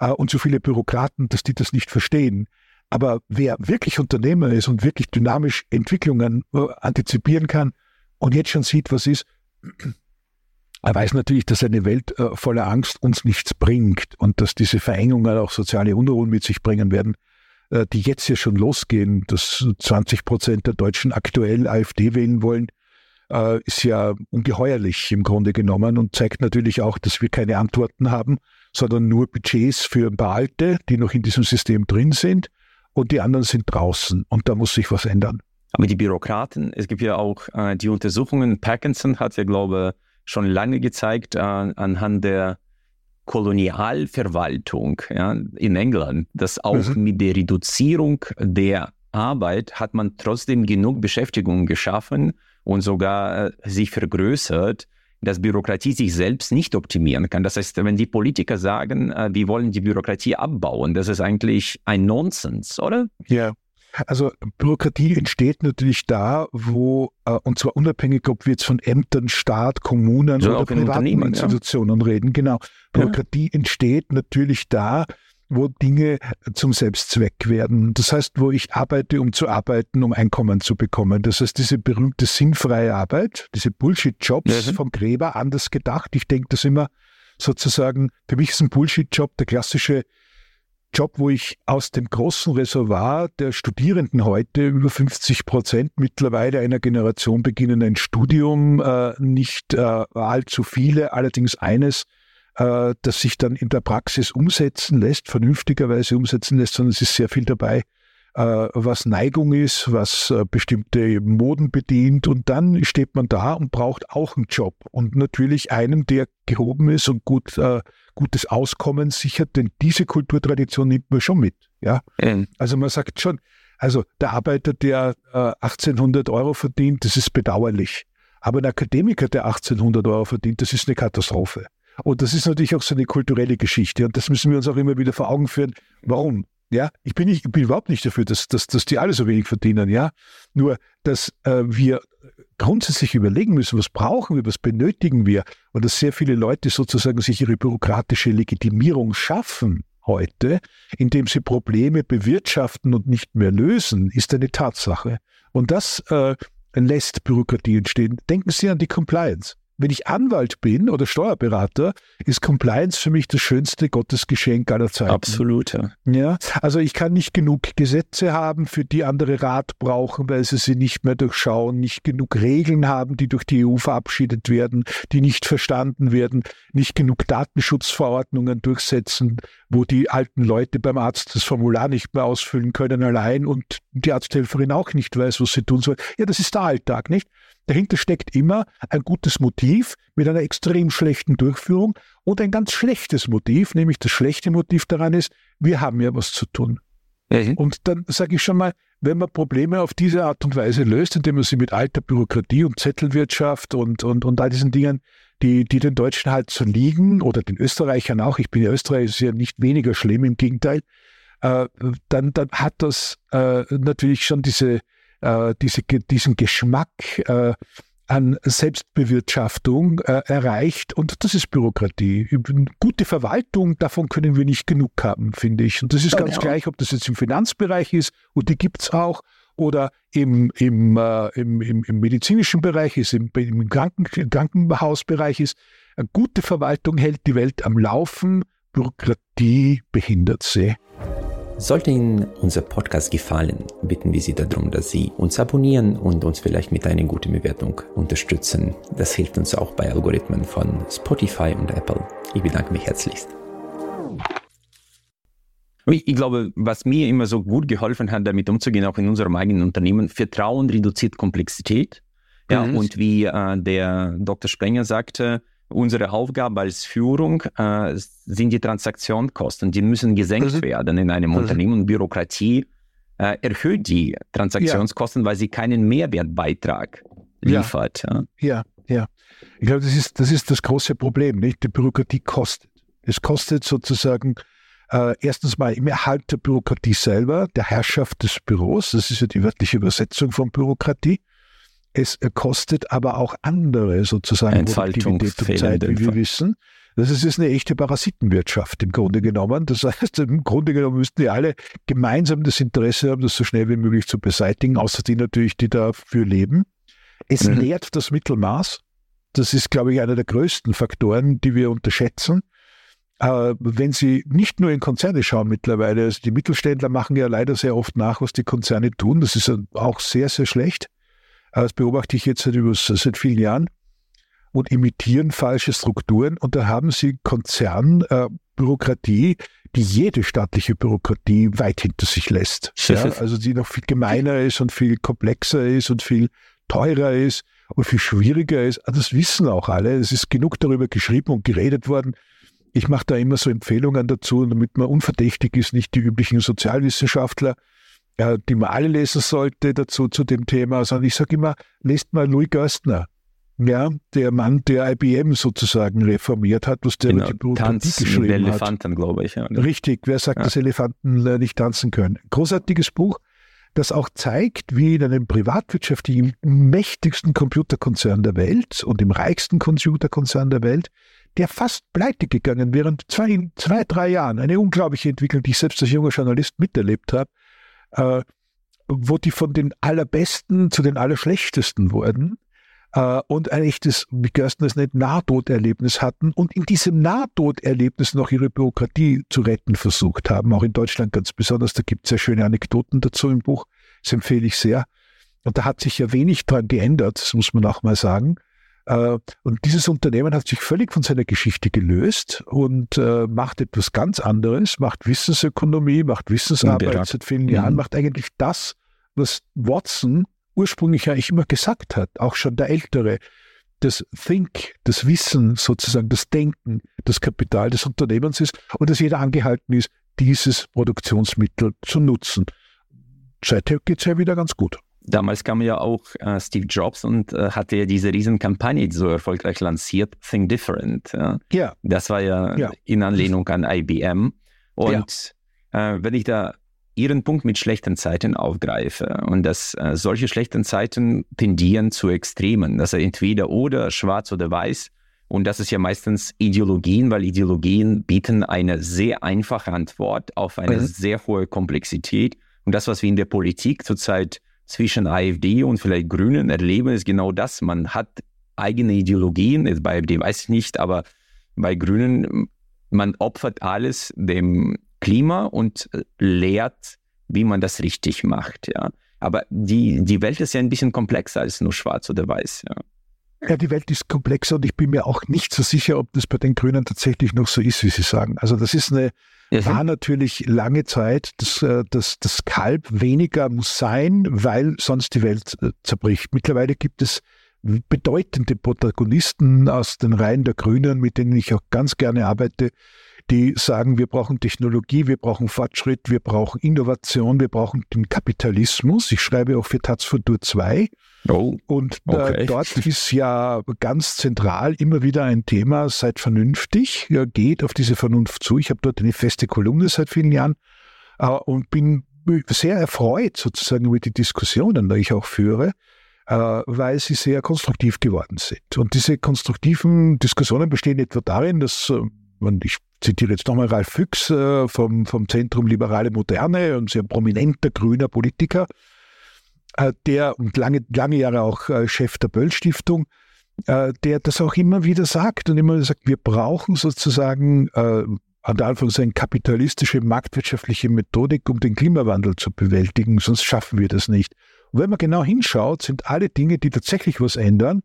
[SPEAKER 1] äh, und zu viele Bürokraten, dass die das nicht verstehen. Aber wer wirklich Unternehmer ist und wirklich dynamisch Entwicklungen äh, antizipieren kann und jetzt schon sieht, was ist, er weiß natürlich, dass eine Welt äh, voller Angst uns nichts bringt und dass diese Verengungen auch soziale Unruhen mit sich bringen werden. Äh, die jetzt ja schon losgehen, dass 20 Prozent der Deutschen aktuell AfD wählen wollen, äh, ist ja ungeheuerlich im Grunde genommen und zeigt natürlich auch, dass wir keine Antworten haben, sondern nur Budgets für ein paar Alte, die noch in diesem System drin sind und die anderen sind draußen und da muss sich was ändern.
[SPEAKER 2] Aber die Bürokraten, es gibt ja auch äh, die Untersuchungen, Parkinson hat ja, glaube ich, schon lange gezeigt, anhand der Kolonialverwaltung ja, in England, dass auch mhm. mit der Reduzierung der Arbeit hat man trotzdem genug Beschäftigung geschaffen und sogar äh, sich vergrößert, dass Bürokratie sich selbst nicht optimieren kann. Das heißt, wenn die Politiker sagen, äh, wir wollen die Bürokratie abbauen, das ist eigentlich ein Nonsens, oder?
[SPEAKER 1] Ja. Also Bürokratie entsteht natürlich da, wo, äh, und zwar unabhängig, ob wir jetzt von Ämtern, Staat, Kommunen
[SPEAKER 2] So
[SPEAKER 1] oder privaten
[SPEAKER 2] Unternehmen, ja.
[SPEAKER 1] Institutionen reden. Genau. Bürokratie entsteht natürlich da, wo Dinge zum Selbstzweck werden. Das heißt, wo ich arbeite, um zu arbeiten, um Einkommen zu bekommen. Das heißt, diese berühmte sinnfreie Arbeit, diese Bullshit-Jobs
[SPEAKER 2] Mhm.
[SPEAKER 1] vom Gräber anders gedacht. Ich denke das immer sozusagen, für mich ist ein Bullshit-Job der klassische Job, wo ich aus dem großen Reservoir der Studierenden heute über 50 Prozent mittlerweile einer Generation beginnen ein Studium, äh, nicht äh, allzu viele, allerdings eines, äh, das sich dann in der Praxis umsetzen lässt, vernünftigerweise umsetzen lässt, sondern es ist sehr viel dabei, was Neigung ist, was äh, bestimmte Moden bedient und dann steht man da und braucht auch einen Job und natürlich einen, der gehoben ist und gut, äh, gutes Auskommen sichert, denn diese Kulturtradition nimmt man schon mit. Ja,
[SPEAKER 2] Ähm,
[SPEAKER 1] also man sagt schon, also der Arbeiter, der äh, 1800 Euro verdient, das ist bedauerlich. Aber ein Akademiker, der 1800 Euro verdient, das ist eine Katastrophe. Und das ist natürlich auch so eine kulturelle Geschichte. Und das müssen wir uns auch immer wieder vor Augen führen. Warum? Ja, ich bin, nicht, ich bin überhaupt nicht dafür, dass, dass, dass die alle so wenig verdienen. Ja, nur, dass äh, wir grundsätzlich überlegen müssen, was brauchen wir, was benötigen wir. Und dass sehr viele Leute sozusagen sich ihre bürokratische Legitimierung schaffen heute, indem sie Probleme bewirtschaften und nicht mehr lösen, ist eine Tatsache. Und das äh, lässt Bürokratie entstehen. Denken Sie an die Compliance. Wenn ich Anwalt bin oder Steuerberater, ist Compliance für mich das schönste Gottesgeschenk aller Zeiten.
[SPEAKER 2] absolut. Ja.
[SPEAKER 1] Ja, also ich kann nicht genug Gesetze haben, für die andere Rat brauchen, weil sie sie nicht mehr durchschauen, nicht genug Regeln haben, die durch die EU verabschiedet werden, die nicht verstanden werden, nicht genug Datenschutzverordnungen durchsetzen, wo die alten Leute beim Arzt das Formular nicht mehr ausfüllen können allein und die Arzthelferin auch nicht weiß, was sie tun soll. Ja, das ist der Alltag, nicht? Dahinter steckt immer ein gutes Motiv mit einer extrem schlechten Durchführung und ein ganz schlechtes Motiv, nämlich das schlechte Motiv daran ist, wir haben ja was zu tun.
[SPEAKER 2] Mhm.
[SPEAKER 1] Und dann sage ich schon mal, wenn man Probleme auf diese Art und Weise löst, indem man sie mit alter Bürokratie und Zettelwirtschaft und, und, und all diesen Dingen, die, die den Deutschen halt so liegen, oder den Österreichern auch, ich bin ja Österreicher, ist ja nicht weniger schlimm, im Gegenteil, äh, dann, dann hat das äh, natürlich schon diese, äh, diese, diesen Geschmack äh, an Selbstbewirtschaftung äh, erreicht und das ist Bürokratie. Gute Verwaltung, davon können wir nicht genug haben, finde ich. Und das ist ganz
[SPEAKER 2] genau.
[SPEAKER 1] gleich, ob das jetzt im Finanzbereich ist und die gibt's auch oder im, im, äh, im, im, im medizinischen Bereich ist, im, im Kranken, Krankenhausbereich ist. Eine gute Verwaltung hält die Welt am Laufen, Bürokratie behindert sie.
[SPEAKER 3] Sollte Ihnen unser Podcast gefallen, bitten wir Sie darum, dass Sie uns abonnieren und uns vielleicht mit einer guten Bewertung unterstützen. Das hilft uns auch bei Algorithmen von Spotify und Apple. Ich bedanke mich herzlichst.
[SPEAKER 2] Ich glaube, was mir immer so gut geholfen hat, damit umzugehen, auch in unserem eigenen Unternehmen, Vertrauen reduziert Komplexität. Ja,
[SPEAKER 1] Mhm.
[SPEAKER 2] und wie äh, der Dr. Sprenger sagte, unsere Aufgabe als Führung äh, sind die Transaktionskosten. Die müssen gesenkt
[SPEAKER 1] Mhm.
[SPEAKER 2] werden in einem
[SPEAKER 1] Mhm.
[SPEAKER 2] Unternehmen. Und Bürokratie äh, erhöht die Transaktionskosten, weil sie keinen Mehrwertbeitrag
[SPEAKER 1] Ja.
[SPEAKER 2] liefert. Ja.
[SPEAKER 1] Ja, ja. Ich glaube, das ist, das ist das große Problem, nicht? Die Bürokratie kostet. Es kostet sozusagen äh, erstens mal im Erhalt der Bürokratie selber, der Herrschaft des Büros, das ist ja die wörtliche Übersetzung von Bürokratie. Es kostet aber auch andere sozusagen
[SPEAKER 2] Entfaltung,
[SPEAKER 1] Produktivität und Zeit, wie wir wissen. Das ist eine echte Parasitenwirtschaft im Grunde genommen. Das heißt, im Grunde genommen müssten wir alle gemeinsam das Interesse haben, das so schnell wie möglich zu beseitigen, außer die natürlich, die dafür leben. Es
[SPEAKER 2] Mhm.
[SPEAKER 1] nährt das Mittelmaß. Das ist, glaube ich, einer der größten Faktoren, die wir unterschätzen. Äh, wenn Sie nicht nur in Konzerne schauen mittlerweile, also die Mittelständler machen ja leider sehr oft nach, was die Konzerne tun. Das ist auch sehr, sehr schlecht. Äh, Das beobachte ich jetzt seit, über, seit vielen Jahren und imitieren falsche Strukturen. Und da haben Sie Konzernbürokratie, die jede staatliche Bürokratie weit hinter sich lässt. Ja, also die noch viel gemeiner ist und viel komplexer ist und viel teurer ist und viel schwieriger ist. Ah, Das wissen auch alle. Es ist genug darüber geschrieben und geredet worden. Ich mache da immer so Empfehlungen dazu, damit man unverdächtig ist, nicht die üblichen Sozialwissenschaftler, die man alle lesen sollte dazu zu dem Thema, sondern ich sage immer, lest mal Louis Gerstner. Ja, der Mann, der IBM sozusagen reformiert hat, was der
[SPEAKER 2] genau,
[SPEAKER 1] die
[SPEAKER 2] Bürokratie Tanz geschrieben mit Elefanten, glaube ich. Ja.
[SPEAKER 1] Richtig, wer sagt, ja. dass Elefanten äh, nicht tanzen können? Großartiges Buch, das auch zeigt, wie in einem privatwirtschaftlichen mächtigsten Computerkonzern der Welt und im reichsten Computerkonzern der Welt, der fast pleite gegangen während zwei, zwei, drei Jahren, eine unglaubliche Entwicklung, die ich selbst als junger Journalist miterlebt habe, äh, wo die von den Allerbesten zu den Allerschlechtesten wurden äh, und ein echtes, wie Gersten es nennt, Nahtoderlebnis hatten und in diesem Nahtoderlebnis noch ihre Bürokratie zu retten versucht haben, auch in Deutschland ganz besonders. Da gibt es sehr schöne Anekdoten dazu im Buch, das empfehle ich sehr. Und da hat sich ja wenig dran geändert, das muss man auch mal sagen. Äh, und dieses Unternehmen hat sich völlig von seiner Geschichte gelöst und äh, macht etwas ganz anderes, macht Wissensökonomie, macht Wissensarbeit seit vielen Jahren, mhm. macht eigentlich das, was Watson ursprünglich ja ich immer gesagt hat, auch schon der Ältere, das Think, das Wissen sozusagen, das Denken, das Kapital des Unternehmens ist und dass jeder angehalten ist, dieses Produktionsmittel zu nutzen. Seither geht es ja wieder ganz gut.
[SPEAKER 2] Damals kam ja auch äh, Steve Jobs und äh, hatte ja diese Riesenkampagne so erfolgreich lanciert, Think Different. Ja. ja. Das war ja, ja, in Anlehnung an IBM. Und ja. äh, wenn ich da Ihren Punkt mit schlechten Zeiten aufgreife und dass äh, solche schlechten Zeiten tendieren zu Extremen, dass er entweder oder schwarz oder weiß und das ist ja meistens Ideologien, weil Ideologien bieten eine sehr einfache Antwort auf eine mhm. sehr hohe Komplexität und das, was wir in der Politik zurzeit zwischen AfD und vielleicht Grünen erleben, ist genau das. Man hat eigene Ideologien, bei AfD weiß ich nicht, aber bei Grünen, man opfert alles dem Klima und äh, lehrt, wie man das richtig macht. Ja. Aber die, die Welt ist ja ein bisschen komplexer als nur schwarz oder weiß. Ja.
[SPEAKER 1] Ja, die Welt ist komplexer und ich bin mir auch nicht so sicher, ob das bei den Grünen tatsächlich noch so ist, wie Sie sagen. Also das ist eine, war natürlich lange Zeit, das, äh, das, das Kalb weniger muss sein, weil sonst die Welt äh, zerbricht. Mittlerweile gibt es bedeutende Protagonisten aus den Reihen der Grünen, mit denen ich auch ganz gerne arbeite, die sagen, wir brauchen Technologie, wir brauchen Fortschritt, wir brauchen Innovation, wir brauchen den Kapitalismus. Ich schreibe auch für Taz Futur 2. Oh, und äh, okay. dort ist ja ganz zentral immer wieder ein Thema, seid vernünftig, ja, geht auf diese Vernunft zu. Ich habe dort eine feste Kolumne seit vielen Jahren äh, und bin sehr erfreut sozusagen über die Diskussionen, die ich auch führe äh, weil sie sehr konstruktiv geworden sind. Und diese konstruktiven Diskussionen bestehen etwa darin, dass, ich zitiere jetzt nochmal Ralf Füchs äh, vom, vom Zentrum Liberale Moderne, ein sehr prominenter grüner Politiker, äh, der und lange, lange Jahre auch äh, Chef der Böll-Stiftung, der das auch immer wieder sagt und immer wieder sagt, wir brauchen sozusagen an der Anführungszeichen kapitalistische, marktwirtschaftliche Methodik, um den Klimawandel zu bewältigen, sonst schaffen wir das nicht. Und wenn man genau hinschaut, sind alle Dinge, die tatsächlich was ändern,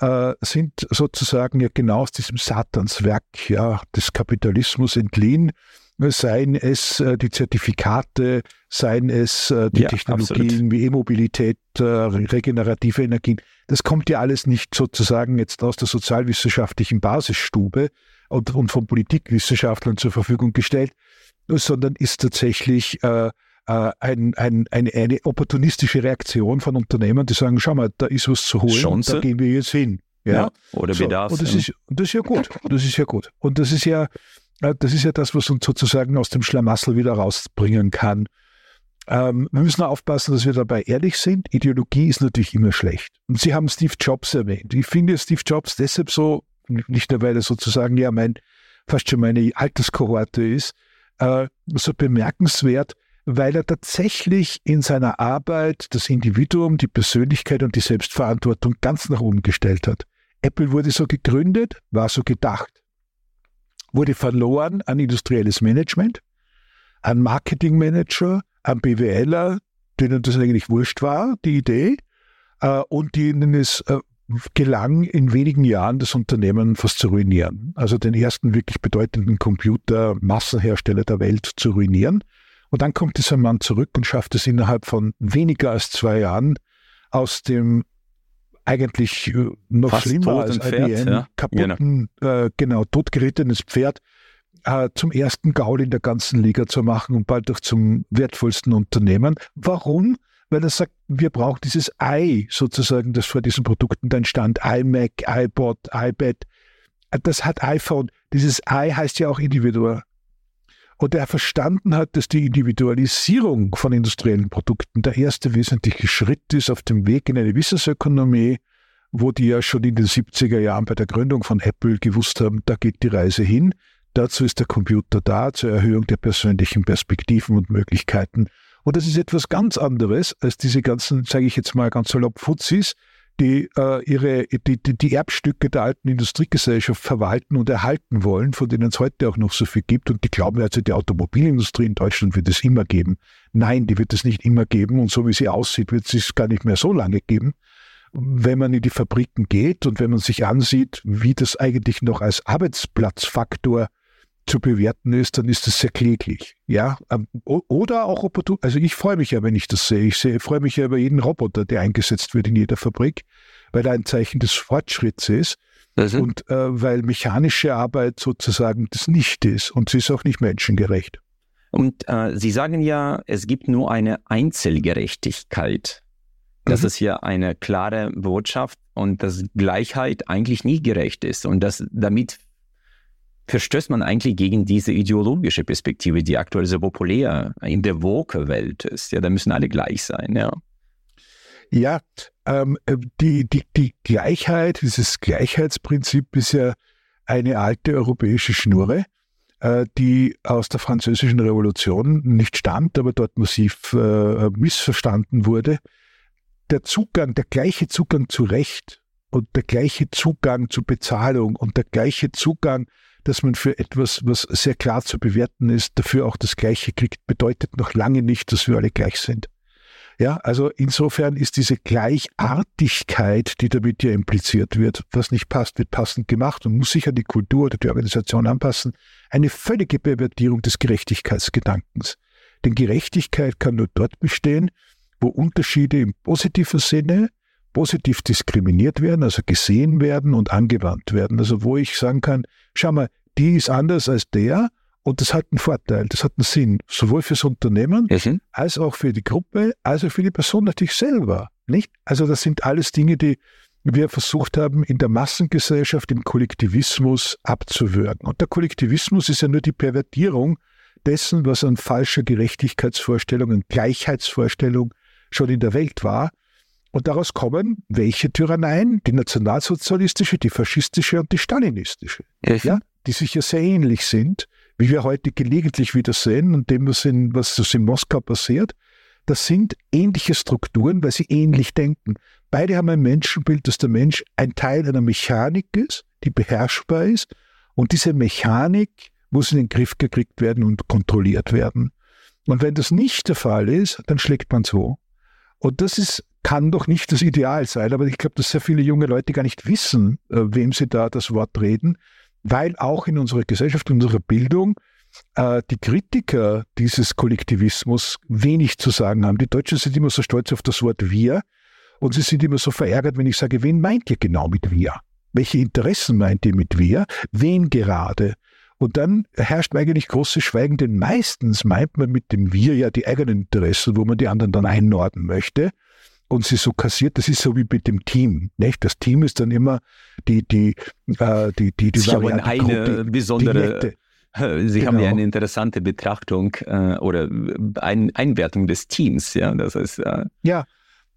[SPEAKER 1] äh, sind sozusagen ja genau aus diesem Satanswerk ja, des Kapitalismus entliehen. Seien es äh, die Zertifikate, seien es äh, die ja, Technologien absolut. wie E-Mobilität, äh, regenerative Energien. Das kommt ja alles nicht sozusagen jetzt aus der sozialwissenschaftlichen Basisstube und, und von Politikwissenschaftlern zur Verfügung gestellt, sondern ist tatsächlich äh, ein, ein, eine, eine opportunistische Reaktion von Unternehmen, die sagen, schau mal, da ist was zu holen, Chance. da gehen wir jetzt hin.
[SPEAKER 2] Ja, ja oder so, Bedarf.
[SPEAKER 1] Und das, ist, das ist ja gut. Das ist ja gut. Und das ist ja, äh, das ist ja das, was uns sozusagen aus dem Schlamassel wieder rausbringen kann. Ähm, wir müssen aufpassen, dass wir dabei ehrlich sind. Ideologie ist natürlich immer schlecht. Und Sie haben Steve Jobs erwähnt. Ich finde Steve Jobs deshalb so, nicht nur weil er sozusagen ja mein, fast schon meine Alterskohorte ist, äh, so bemerkenswert, weil er tatsächlich in seiner Arbeit das Individuum, die Persönlichkeit und die Selbstverantwortung ganz nach oben gestellt hat. Apple wurde so gegründet, war so gedacht, wurde verloren an industrielles Management, an Marketingmanager, an BWLer, denen das eigentlich wurscht war, die Idee, äh, und denen es äh, gelang, in wenigen Jahren das Unternehmen fast zu ruinieren. Also den ersten wirklich bedeutenden Computer-Massenhersteller der Welt zu ruinieren. Und dann kommt dieser Mann zurück und schafft es innerhalb von weniger als zwei Jahren aus dem eigentlich äh, noch Fast schlimmer als Pferd, IBM ja. kaputten, genau, äh, genau totgerittenes Pferd äh, zum ersten Gaul in der ganzen Liga zu machen und bald auch zum wertvollsten Unternehmen. Warum? weil er sagt, wir brauchen dieses I sozusagen, das vor diesen Produkten dann stand, iMac, iPod, iPad. Das hat iPhone. Dieses I heißt ja auch individuell. Und er verstanden hat, dass die Individualisierung von industriellen Produkten der erste wesentliche Schritt ist auf dem Weg in eine Wissensökonomie, wo die ja schon in den 70er Jahren bei der Gründung von Apple gewusst haben, da geht die Reise hin. Dazu ist der Computer da, zur Erhöhung der persönlichen Perspektiven und Möglichkeiten. Und das ist etwas ganz anderes als diese ganzen, sage ich jetzt mal ganz salopp, Fuzis, die äh, ihre, die, die, die, Erbstücke der alten Industriegesellschaft verwalten und erhalten wollen, von denen es heute auch noch so viel gibt. Und die glauben also, die Automobilindustrie in Deutschland wird es immer geben. Nein, die wird es nicht immer geben. Und so wie sie aussieht, wird es es gar nicht mehr so lange geben. Wenn man in die Fabriken geht und wenn man sich ansieht, wie das eigentlich noch als Arbeitsplatzfaktor zu bewerten ist, dann ist das sehr kläglich. Ja, ähm, oder auch opportun. Also ich freue mich ja, wenn ich das sehe. Ich sehe, freue mich ja über jeden Roboter, der eingesetzt wird in jeder Fabrik, weil er ein Zeichen des Fortschritts ist. Also? Und äh, weil mechanische Arbeit sozusagen das nicht ist und sie ist auch nicht menschengerecht.
[SPEAKER 2] Und äh, Sie sagen ja, es gibt nur eine Einzelgerechtigkeit. Das mhm. ist hier eine klare Botschaft und dass Gleichheit eigentlich nie gerecht ist und dass damit verstößt man eigentlich gegen diese ideologische Perspektive, die aktuell so populär in der Woke-Welt ist. Ja, da müssen alle gleich sein, ja.
[SPEAKER 1] Ja, ähm, äh, die, die, die Gleichheit, dieses Gleichheitsprinzip ist ja eine alte europäische Schnurre, äh, die aus der französischen Revolution nicht stammt, aber dort massiv äh, missverstanden wurde. Der Zugang, der gleiche Zugang zu Recht und der gleiche Zugang zu Bezahlung und der gleiche Zugang dass man für etwas, was sehr klar zu bewerten ist, dafür auch das Gleiche kriegt, bedeutet noch lange nicht, dass wir alle gleich sind. Ja, also insofern ist diese Gleichartigkeit, die damit ja impliziert wird, was nicht passt, wird passend gemacht und muss sich an die Kultur oder die Organisation anpassen, eine völlige Pervertierung des Gerechtigkeitsgedankens. Denn Gerechtigkeit kann nur dort bestehen, wo Unterschiede im positiven Sinne positiv diskriminiert werden, also gesehen werden und angewandt werden. Also wo ich sagen kann, schau mal, die ist anders als der und das hat einen Vorteil, das hat einen Sinn, sowohl fürs Unternehmen mhm. als auch für die Gruppe, als auch für die Person natürlich selber. Nicht? Also das sind alles Dinge, die wir versucht haben, in der Massengesellschaft, im Kollektivismus abzuwürgen. Und der Kollektivismus ist ja nur die Pervertierung dessen, was an falscher Gerechtigkeitsvorstellung, an Gleichheitsvorstellung schon in der Welt war. Und daraus kommen welche Tyranneien? Die nationalsozialistische, die faschistische und die stalinistische. Ja, die sich ja sehr ähnlich sind, wie wir heute gelegentlich wieder sehen und dem, was in, was in Moskau passiert. Das sind ähnliche Strukturen, weil sie ähnlich denken. Beide haben ein Menschenbild, dass der Mensch ein Teil einer Mechanik ist, die beherrschbar ist. Und diese Mechanik muss in den Griff gekriegt werden und kontrolliert werden. Und wenn das nicht der Fall ist, dann schlägt man so. Und das ist kann doch nicht das Ideal sein. Aber ich glaube, dass sehr viele junge Leute gar nicht wissen, äh, wem sie da das Wort reden, weil auch in unserer Gesellschaft, in unserer Bildung äh, die Kritiker dieses Kollektivismus wenig zu sagen haben. Die Deutschen sind immer so stolz auf das Wort wir und sie sind immer so verärgert, wenn ich sage, wen meint ihr genau mit wir? Welche Interessen meint ihr mit wir? Wen gerade? Und dann herrscht eigentlich großes Schweigen, denn meistens meint man mit dem Wir ja die eigenen Interessen, wo man die anderen dann einnorden möchte und sie so kassiert, das ist so wie mit dem Team. Nicht? Das Team ist dann immer die, die, äh, die, die, die
[SPEAKER 2] Sie haben eine die, besondere. Die Sie genau. haben ja genau. eine interessante Betrachtung äh, oder ein, Einwertung des Teams, ja. Das heißt, äh
[SPEAKER 1] ja,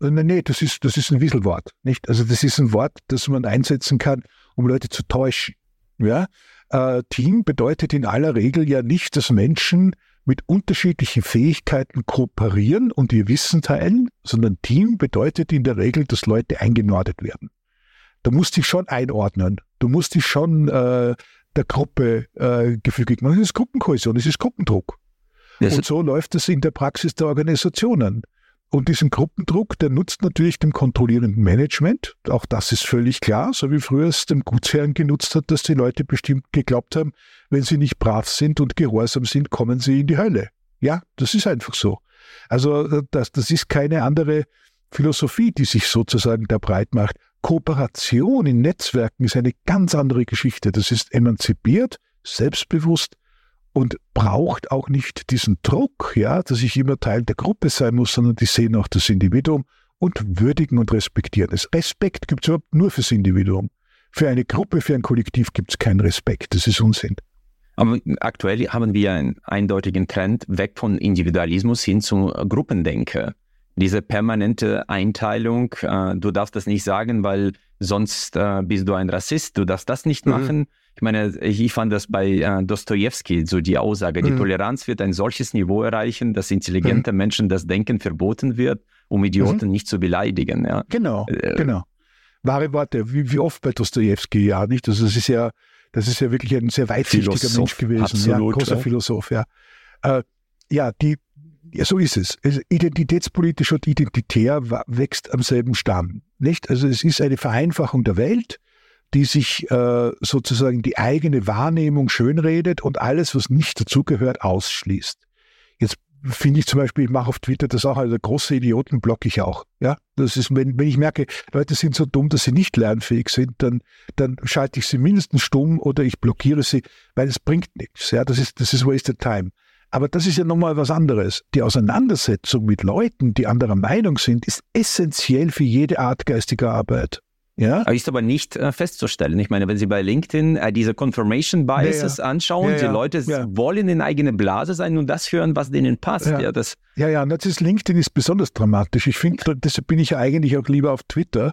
[SPEAKER 1] äh, nee, das ist, das ist ein Wieselwort, nicht? Also das ist ein Wort, das man einsetzen kann, um Leute zu täuschen. Ja? Äh, Team bedeutet in aller Regel ja nicht, dass Menschen mit unterschiedlichen Fähigkeiten kooperieren und ihr Wissen teilen, sondern Team bedeutet in der Regel, dass Leute eingenordet werden. Du musst dich schon einordnen. Du musst dich schon äh, der Gruppe äh, gefügig machen. Das ist Gruppenkohäsion, das ist Gruppendruck. und so läuft es in der Praxis der Organisationen. Und diesen Gruppendruck, der nutzt natürlich dem kontrollierenden Management. Auch das ist völlig klar, so wie früher es dem Gutsherrn genutzt hat, dass die Leute bestimmt geglaubt haben, wenn sie nicht brav sind und gehorsam sind, kommen sie in die Hölle. Ja, das ist einfach so. Also äh, das, das ist keine andere Philosophie, die sich sozusagen da breit macht. Kooperation in Netzwerken ist eine ganz andere Geschichte. Das ist emanzipiert, selbstbewusst und braucht auch nicht diesen Druck, ja, dass ich immer Teil der Gruppe sein muss, sondern die sehen auch das Individuum und würdigen und respektieren es. Respekt gibt es überhaupt nur fürs Individuum. Für eine Gruppe, für ein Kollektiv gibt es keinen Respekt. Das ist Unsinn.
[SPEAKER 2] Aber aktuell haben wir einen eindeutigen Trend weg von Individualismus hin zu Gruppendenke. Diese permanente Einteilung, äh, du darfst das nicht sagen, weil sonst äh, bist du ein Rassist, du darfst das nicht mhm. Ich meine, ich fand das bei äh, Dostoevsky, so die Aussage, die mhm. Toleranz wird ein solches Niveau erreichen, dass intelligente mhm. Menschen das Denken verboten wird, um Idioten mhm. nicht zu beleidigen. Ja.
[SPEAKER 1] Genau, äh, genau. Wahre Worte, wie, wie oft bei Dostoevsky, ja, nicht? Also es ist ja, das ist ja wirklich ein sehr weitsichtiger Philosoph, Mensch gewesen, absolut, ja, großer ja. Philosoph, ja. Äh, ja, die, ja, so ist es. Identitätspolitisch und identitär wächst am selben Stamm. Nicht? Also es ist eine Vereinfachung der Welt, die sich äh, sozusagen die eigene Wahrnehmung schönredet und alles, was nicht dazugehört, ausschließt. Jetzt finde ich zum Beispiel, ich mache auf Twitter das auch, also große Idioten blocke ich auch. Ja, das ist, wenn, wenn ich merke, Leute sind so dumm, dass sie nicht lernfähig sind, dann, dann schalte ich sie mindestens stumm oder ich blockiere sie, weil es bringt nichts. Ja, das ist, das ist wasted time. Aber das ist ja nochmal was anderes. Die Auseinandersetzung mit Leuten, die anderer Meinung sind, ist essentiell für jede Art geistiger Arbeit. Ja?
[SPEAKER 2] Ist aber nicht äh, festzustellen. Ich meine, wenn Sie bei LinkedIn äh, diese Confirmation Biases ja, ja. anschauen, die Leute wollen in eigene Blase sein und das hören, was denen passt.
[SPEAKER 1] Ja,
[SPEAKER 2] das
[SPEAKER 1] ja, ja, das ist LinkedIn ist besonders dramatisch. Ich finde, deshalb bin ich ja eigentlich auch lieber auf Twitter,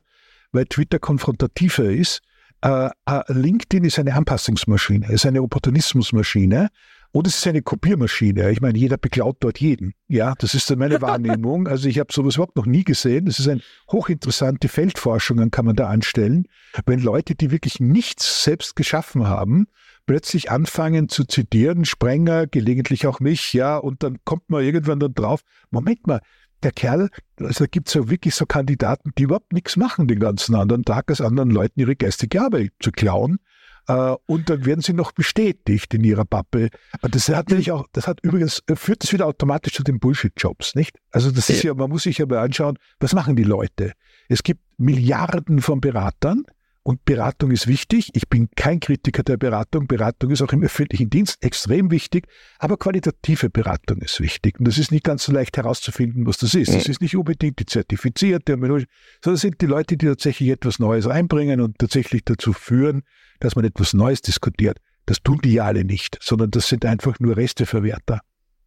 [SPEAKER 1] weil Twitter konfrontativer ist. Äh, äh LinkedIn ist eine Anpassungsmaschine, ist eine Opportunismusmaschine und es ist eine Kopiermaschine. Ich meine, jeder beklaut dort jeden. Ja, das ist dann meine Wahrnehmung. Also ich habe sowas überhaupt noch nie gesehen. Das ist eine hochinteressante Feldforschung, kann man da anstellen. Wenn Leute, die wirklich nichts selbst geschaffen haben, plötzlich anfangen zu zitieren, Sprenger, gelegentlich auch mich, ja, und dann kommt man irgendwann dann drauf, Moment mal, der Kerl, also da gibt es ja wirklich so Kandidaten, die überhaupt nichts machen den ganzen anderen Tag, als anderen Leuten ihre geistige Arbeit zu klauen. Äh, und dann werden sie noch bestätigt in ihrer Pappe. Das hat nämlich auch, das hat übrigens, äh, führt das wieder automatisch zu den Bullshit-Jobs, nicht? Also das ist ja, man muss sich ja mal anschauen, was machen die Leute? Es gibt Milliarden von Beratern, und Beratung ist wichtig. Ich bin kein Kritiker der Beratung. Beratung ist auch im öffentlichen Dienst extrem wichtig. Aber qualitative Beratung ist wichtig. Und das ist nicht ganz so leicht herauszufinden, was das ist. Das ist nicht unbedingt die zertifizierte, sondern das sind die Leute, die tatsächlich etwas Neues einbringen und tatsächlich dazu führen, dass man etwas Neues diskutiert. Das tun die ja alle nicht, sondern das sind einfach nur Resteverwerter.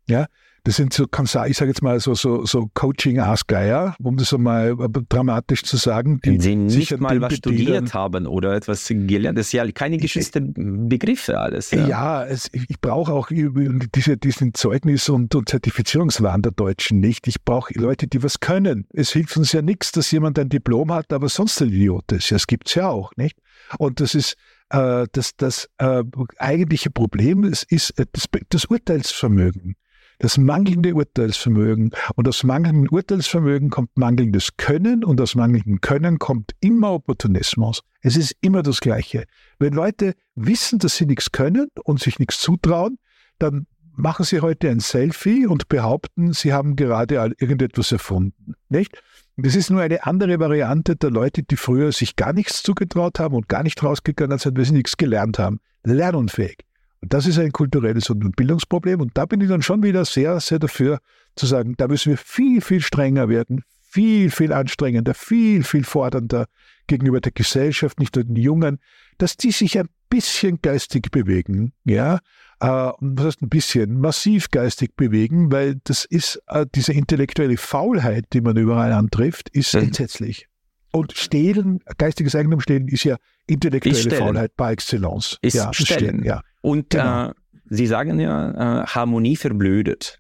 [SPEAKER 1] Ja, das sind so, ich sage jetzt mal so, so, so Coaching-Aasgeier, um das einmal dramatisch zu sagen.
[SPEAKER 2] Die Sie nicht mal was studiert haben oder etwas gelernt, das ist ja keine geschützten Begriffe alles.
[SPEAKER 1] Ja, ja es, ich brauche auch diese, diesen Zeugnis- und, und Zertifizierungswahn der Deutschen nicht. Ich brauche Leute, die was können. Es hilft uns ja nichts, dass jemand ein Diplom hat, aber sonst ein Idiot ist. Ja, das gibt's ja auch, nicht? Und das ist, äh, das, das äh, eigentliche Problem ist, ist äh, das, das Urteilsvermögen das mangelnde Urteilsvermögen. Und aus mangelndem Urteilsvermögen kommt mangelndes Können und aus mangelndem Können kommt immer Opportunismus. Es ist immer das Gleiche. Wenn Leute wissen, dass sie nichts können und sich nichts zutrauen, dann machen sie heute ein Selfie und behaupten, sie haben gerade irgendetwas erfunden. Nicht? Das ist nur eine andere Variante der Leute, die früher sich gar nichts zugetraut haben und gar nicht rausgegangen sind, weil sie nichts gelernt haben. Lernunfähig. Und das ist ein kulturelles und Bildungsproblem. Und da bin ich dann schon wieder sehr, sehr dafür zu sagen, da müssen wir viel, viel strenger werden, viel, viel anstrengender, viel, viel fordernder gegenüber der Gesellschaft, nicht nur den Jungen, dass die sich ein bisschen geistig bewegen, ja, äh, was heißt ein bisschen, massiv geistig bewegen, weil das ist äh, diese intellektuelle Faulheit, die man überall antrifft, ist mhm. entsetzlich. Und stehlen, geistiges Eigentum stehlen, ist ja intellektuelle Faulheit par excellence.
[SPEAKER 2] Ist ja, stellen. stellen ja. Und genau. äh, Sie sagen ja, äh, Harmonie verblödet.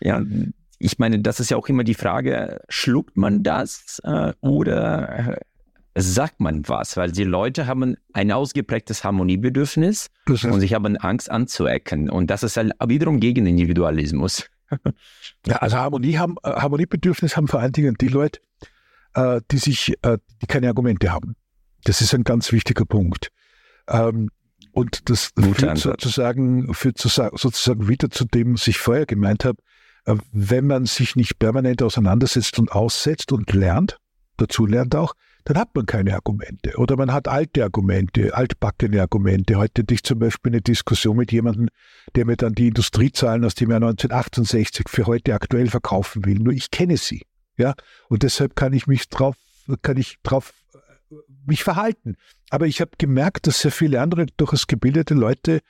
[SPEAKER 2] Ja, ich meine, das ist ja auch immer die Frage, schluckt man das äh, oder äh, sagt man was? Weil die Leute haben ein ausgeprägtes Harmoniebedürfnis und sie haben Angst anzuecken. Und das ist halt wiederum gegen Individualismus.
[SPEAKER 1] ja, also Harmonie haben, äh, Harmoniebedürfnis haben vor allen Dingen die Leute, äh, die sich, die keine Argumente haben. Das ist ein ganz wichtiger Punkt. Ähm, und das führt sozusagen, führt sozusagen wieder zu dem, was ich vorher gemeint habe, äh, wenn man sich nicht permanent auseinandersetzt und aussetzt und lernt, dazu lernt auch, dann hat man keine Argumente. Oder man hat alte Argumente, altbackene Argumente. Heute hatte ich zum Beispiel eine Diskussion mit jemandem, der mir dann die Industriezahlen aus dem Jahr 1968 für heute aktuell verkaufen will. Nur ich kenne sie. Ja, und deshalb kann ich mich drauf, kann ich drauf mich verhalten. Aber ich habe gemerkt, dass sehr viele andere durchaus gebildete Leute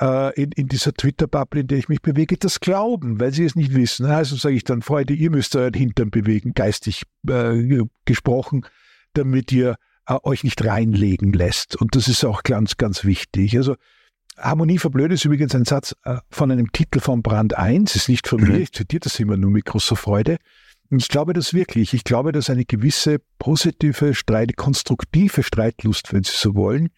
[SPEAKER 1] äh, in, in dieser Twitter-Bubble, in der ich mich bewege, das glauben, weil sie es nicht wissen. Also sage ich dann, Freunde, ihr müsst euren Hintern bewegen, geistig äh, gesprochen damit ihr äh, euch nicht reinlegen lässt. Und das ist auch ganz, ganz wichtig. Also Harmonie verblöd ist übrigens ein Satz äh, von einem Titel von Brand 1, ist nicht von mhm. mir, ich zitiere das immer nur mit großer Freude. Ich glaube das wirklich. Ich glaube, dass eine gewisse positive, Streit, konstruktive Streitlust, wenn Sie so wollen,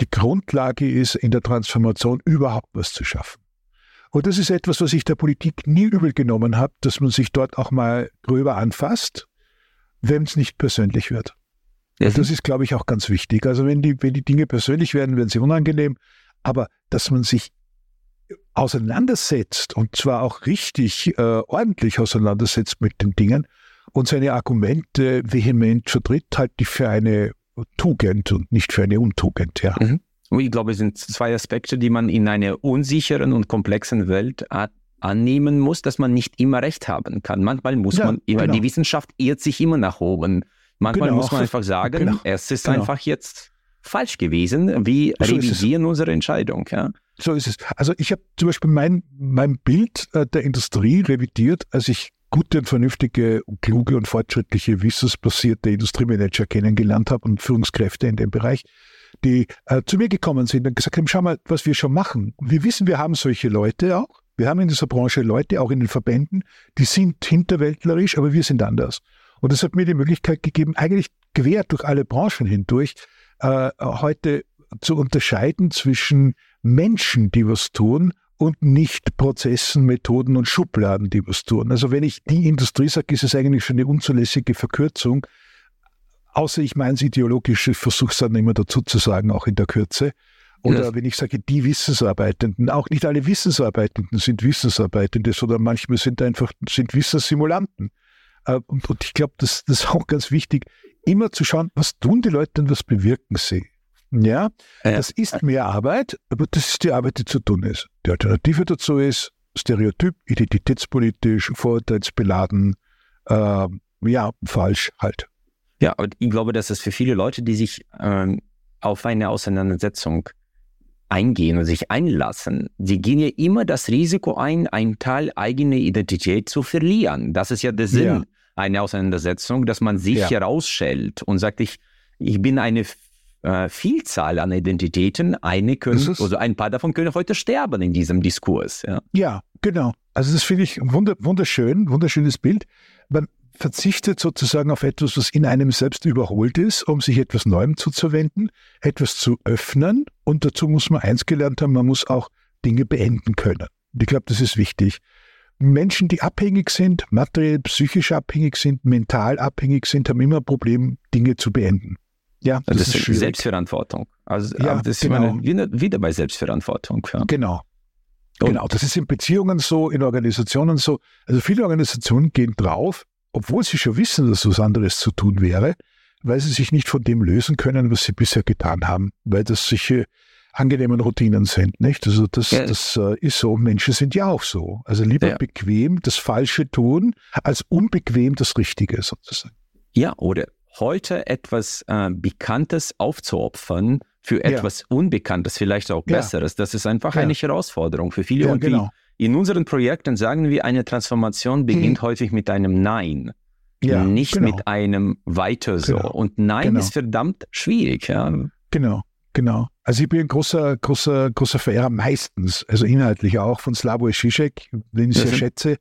[SPEAKER 1] die Grundlage ist, in der Transformation überhaupt was zu schaffen. Und das ist etwas, was ich der Politik nie übel genommen habe, dass man sich dort auch mal gröber anfasst, wenn es nicht persönlich wird. Mhm. Das ist, glaube ich, auch ganz wichtig. Also wenn die, wenn die Dinge persönlich werden, werden sie unangenehm. Aber dass man sich auseinandersetzt und zwar auch richtig äh, ordentlich auseinandersetzt mit den Dingen und seine Argumente vehement vertritt, halte ich für eine Tugend und nicht für eine Untugend. Ja.
[SPEAKER 2] Mhm. Ich glaube, es sind zwei Aspekte, die man in einer unsicheren und komplexen Welt annehmen muss, dass man nicht immer recht haben kann. Manchmal muss ja, man immer, genau. die Wissenschaft irrt sich immer nach oben. Manchmal genau. muss man einfach sagen, genau. es ist genau. einfach jetzt falsch gewesen. Wir so revidieren unsere Entscheidung. Ja.
[SPEAKER 1] So ist es. Also ich habe zum Beispiel mein, mein Bild äh, der Industrie revidiert, als ich gute und vernünftige, kluge und fortschrittliche, wissensbasierte Industriemanager kennengelernt habe und Führungskräfte in dem Bereich, die äh, zu mir gekommen sind und gesagt haben, schau mal, was wir schon machen. Wir wissen, wir haben solche Leute auch. Wir haben in dieser Branche Leute, auch in den Verbänden, die sind hinterwäldlerisch, aber wir sind anders. Und das hat mir die Möglichkeit gegeben, eigentlich quer durch alle Branchen hindurch, äh, heute zu unterscheiden zwischen Menschen, die was tun, und nicht Prozessen, Methoden und Schubladen, die was tun. Also wenn ich die Industrie sage, ist es eigentlich schon eine unzulässige Verkürzung. Außer ich meine es ideologisch, ich versuche es dann immer dazu zu sagen, auch in der Kürze. Oder ja. wenn ich sage, die Wissensarbeitenden, auch nicht alle Wissensarbeitenden sind Wissensarbeitende, sondern manchmal sind einfach sind Wissenssimulanten. Äh, und, und ich glaube, das, das ist auch ganz wichtig, immer zu schauen, was tun die Leute und was bewirken sie. Ja, ja, das ist mehr Arbeit, aber das ist die Arbeit, die zu tun ist. Die Alternative dazu ist Stereotyp, identitätspolitisch, vorurteilsbeladen, äh, ja, falsch halt.
[SPEAKER 2] Ja, und ich glaube, dass es für viele Leute, die sich ähm, auf eine Auseinandersetzung eingehen und sich einlassen, sie gehen ja immer das Risiko ein, einen Teil eigener Identität zu verlieren. Das ist ja der Sinn ja. Einer Auseinandersetzung, dass man sich ja. herausschält und sagt, ich, ich bin eine äh, Vielzahl an Identitäten, eine können, also ein paar davon können heute sterben in diesem Diskurs.
[SPEAKER 1] Ja, ja genau. Also das finde ich wunderschön, wunderschönes Bild. Man, verzichtet sozusagen auf etwas, was in einem selbst überholt ist, um sich etwas Neuem zuzuwenden, etwas zu öffnen. Und dazu muss man eins gelernt haben, man muss auch Dinge beenden können. Und ich glaube, das ist wichtig. Menschen, die abhängig sind, materiell, psychisch abhängig sind, mental abhängig sind, haben immer ein Problem, Dinge zu beenden.
[SPEAKER 2] Ja, das, das ist, ist Selbstverantwortung. Also ja, das ist genau. meine, wieder bei Selbstverantwortung.
[SPEAKER 1] Ja. Genau. Und genau, das ist in Beziehungen so, in Organisationen so. Also viele Organisationen gehen drauf, obwohl sie schon wissen, dass was anderes zu tun wäre, weil sie sich nicht von dem lösen können, was sie bisher getan haben, weil das solche angenehmen Routinen sind, nicht? Also das, ja. das äh, ist so. Menschen sind ja auch so. Also lieber ja. bequem das Falsche tun, als unbequem das Richtige sozusagen.
[SPEAKER 2] Ja, oder heute etwas äh, Bekanntes aufzuopfern für etwas ja. Unbekanntes, vielleicht auch Besseres. Das ist einfach eine Herausforderung für viele. und genau. die in unseren Projekten sagen wir, eine Transformation beginnt hm. häufig mit einem Nein. Ja, nicht genau. mit einem weiter so. Genau. Und Nein genau. ist verdammt schwierig. Ja.
[SPEAKER 1] Genau, genau. Also ich bin ein großer, großer, großer Verehrer meistens, also inhaltlich auch von Slavoj Žižek, den ich sehr schätze.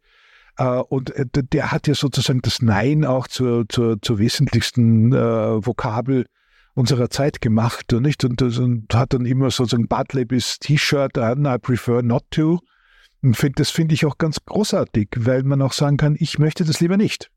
[SPEAKER 1] Äh, und äh, der hat ja sozusagen das Nein auch zur, zur, zur wesentlichsten äh, Vokabel unserer Zeit gemacht und nicht und, und hat dann immer sozusagen Bartleby's T-Shirt an, I prefer not to. Und find, das finde ich auch ganz großartig, weil man auch sagen kann, ich möchte das lieber nicht.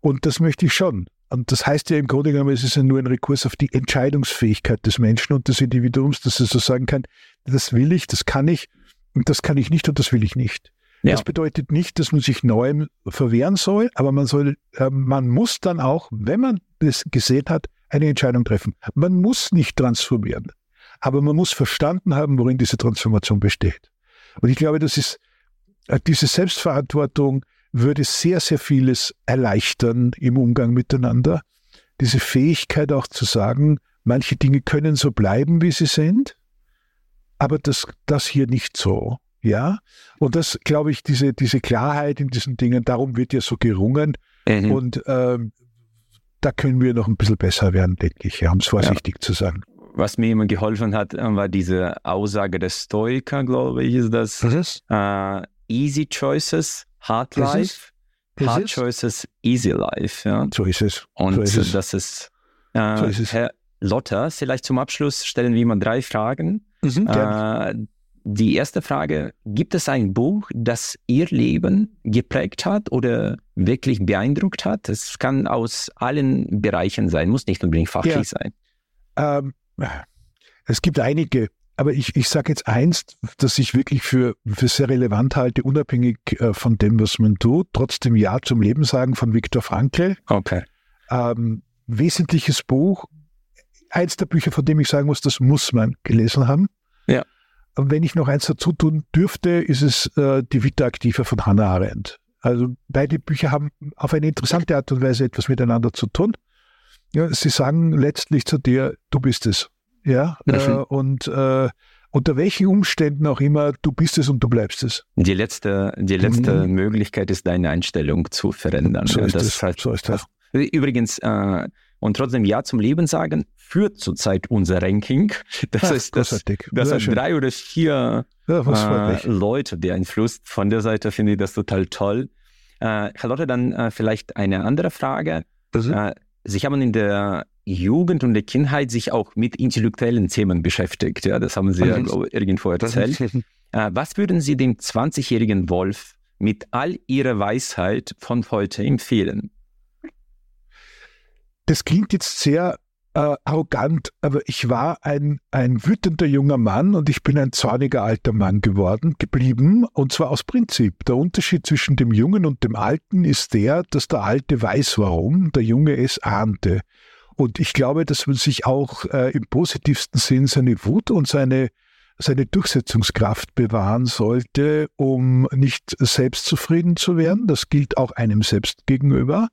[SPEAKER 1] Und das möchte ich schon. Und das heißt ja im Grunde genommen, es ist ja nur ein Rekurs auf die Entscheidungsfähigkeit des Menschen und des Individuums, dass er so sagen kann, das will ich, das kann ich und das kann ich nicht und das will ich nicht. Ja. Das bedeutet nicht, dass man sich neuem verwehren soll, aber man soll, äh, man muss dann auch, wenn man das gesehen hat, eine Entscheidung treffen. Man muss nicht transformieren, aber man muss verstanden haben, worin diese Transformation besteht. Und ich glaube, das ist, äh, diese Selbstverantwortung würde sehr, sehr vieles erleichtern im Umgang miteinander. Diese Fähigkeit auch zu sagen, manche Dinge können so bleiben, wie sie sind, aber das, das hier nicht so. Ja, und das, glaube ich, diese, diese Klarheit in diesen Dingen, darum wird ja so gerungen. Mhm. Und ähm, da können wir noch ein bisschen besser werden, denke ich, um es vorsichtig ja. zu sagen.
[SPEAKER 2] Was mir immer geholfen hat, äh, war diese Aussage des Stoiker, glaube ich, ist das.
[SPEAKER 1] Was ist?
[SPEAKER 2] Uh, easy choices, hard life. Ist? Hard choices, easy life. Ja.
[SPEAKER 1] So ist es.
[SPEAKER 2] Und
[SPEAKER 1] so ist
[SPEAKER 2] es. das ist, uh, so ist es. Herr Lotter, vielleicht zum Abschluss stellen wir mal drei Fragen. Mhm, uh, die erste Frage, gibt es ein Buch, das Ihr Leben geprägt hat oder wirklich beeindruckt hat? Es kann aus allen Bereichen sein, muss nicht unbedingt fachlich ja. sein.
[SPEAKER 1] Ähm, es gibt einige, aber ich, ich sage jetzt eins, das ich wirklich für, für sehr relevant halte, unabhängig äh, von dem, was man tut. Trotzdem Ja zum Leben sagen von Viktor Frankl.
[SPEAKER 2] Okay.
[SPEAKER 1] Ähm, wesentliches Buch, eins der Bücher, von dem ich sagen muss, das muss man gelesen haben.
[SPEAKER 2] Ja.
[SPEAKER 1] Wenn ich noch eins dazu tun dürfte, ist es äh, die Vita Activa von Hannah Arendt. Also beide Bücher haben auf eine interessante Art und Weise etwas miteinander zu tun. Ja, sie sagen letztlich zu dir, du bist es. Ja, äh, und äh, unter welchen Umständen auch immer, du bist es und du bleibst es.
[SPEAKER 2] Die letzte, die letzte mhm. Möglichkeit ist, deine Einstellung zu verändern.
[SPEAKER 1] So ist das. Heißt, so ist das.
[SPEAKER 2] Übrigens, äh, und trotzdem Ja zum Leben sagen, führt zurzeit unser Ranking. Das Ach, ist das, das hat drei oder vier ja, äh, Leute beeinflusst. Von der Seite finde ich das total toll. Äh, Charlotte, dann äh, vielleicht eine andere Frage. Äh, Sie haben in der Jugend und der Kindheit sich auch mit intellektuellen Themen beschäftigt. Ja, das haben Sie ja irgendwo erzählt. Äh, was würden Sie dem 20-jährigen Wolf mit all Ihrer Weisheit von heute empfehlen?
[SPEAKER 1] Das klingt jetzt sehr äh, arrogant, aber ich war ein, ein wütender junger Mann und ich bin ein zorniger alter Mann geworden, geblieben, und zwar aus Prinzip. Der Unterschied zwischen dem Jungen und dem Alten ist der, dass der Alte weiß warum, der Junge es ahnte. Und ich glaube, dass man sich auch äh, im positivsten Sinn seine Wut und seine, seine Durchsetzungskraft bewahren sollte, um nicht selbstzufrieden zu werden. Das gilt auch einem selbst gegenüber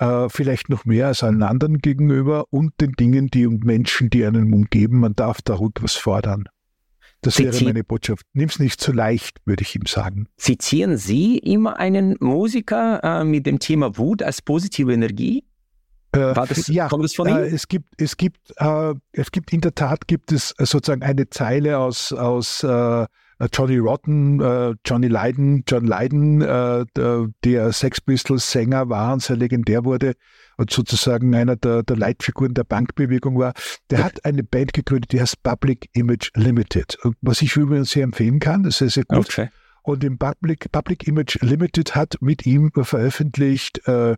[SPEAKER 1] äh, vielleicht noch mehr als allen anderen gegenüber und den Dingen, die und Menschen, die einen umgeben. Man darf da ruhig was fordern. Das wäre meine Botschaft. Nimm's nicht zu leicht, würde ich ihm sagen.
[SPEAKER 2] Zitieren Sie immer einen Musiker äh, mit dem Thema Wut als positive Energie?
[SPEAKER 1] Äh, das, ja, kommt das von ihm? Äh, es gibt, es gibt, äh, es gibt in der Tat gibt es sozusagen eine Zeile aus aus Johnny Rotten, Johnny Lydon, John Lydon, der Sex Pistols Sänger war und sehr legendär wurde und sozusagen einer der, der Leitfiguren der Bankbewegung war, der hat eine Band gegründet, die heißt Public Image Limited. Und was ich übrigens sehr empfehlen kann, das ist sehr gut. Okay. Und im Public, Public Image Limited hat mit ihm veröffentlicht äh,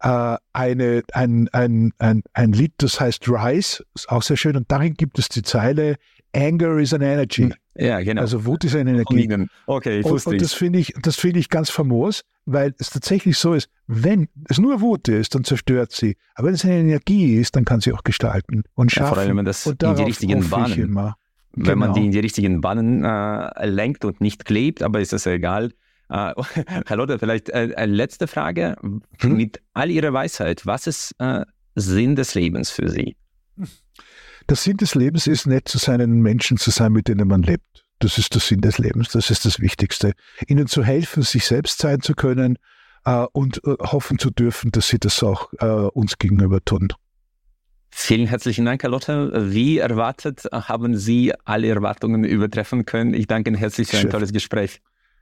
[SPEAKER 1] äh, eine, ein, ein, ein, ein Lied, das heißt Rise, ist auch sehr schön. Und darin gibt es die Zeile Anger is an energy. Hm.
[SPEAKER 2] Ja, genau.
[SPEAKER 1] Also Wut ist eine Energie.
[SPEAKER 2] Okay, ich
[SPEAKER 1] und, und das finde ich, das finde ich ganz famos, weil es tatsächlich so ist, wenn es nur Wut ist, dann zerstört sie. Aber wenn es eine Energie ist, dann kann sie auch gestalten und schaffen. Ja, vor allem,
[SPEAKER 2] wenn man das in die richtigen Bahnen, genau. wenn man die in die richtigen Bahnen äh, lenkt und nicht klebt, aber ist das egal. Äh, Herr Lotte, vielleicht äh, eine letzte Frage. Hm? Mit all Ihrer Weisheit, was ist äh, Sinn des Lebens für Sie?
[SPEAKER 1] Der Sinn des Lebens ist nicht zu seinen Menschen zu sein, mit denen man lebt. Das ist der Sinn des Lebens, das ist das Wichtigste. Ihnen zu helfen, sich selbst sein zu können äh, und äh, hoffen zu dürfen, dass sie das auch äh, uns gegenüber tun.
[SPEAKER 2] Vielen herzlichen Dank, Herr Lotte. Wie erwartet haben Sie alle Erwartungen übertreffen können. Ich danke Ihnen herzlich für ein Schön. tolles Gespräch.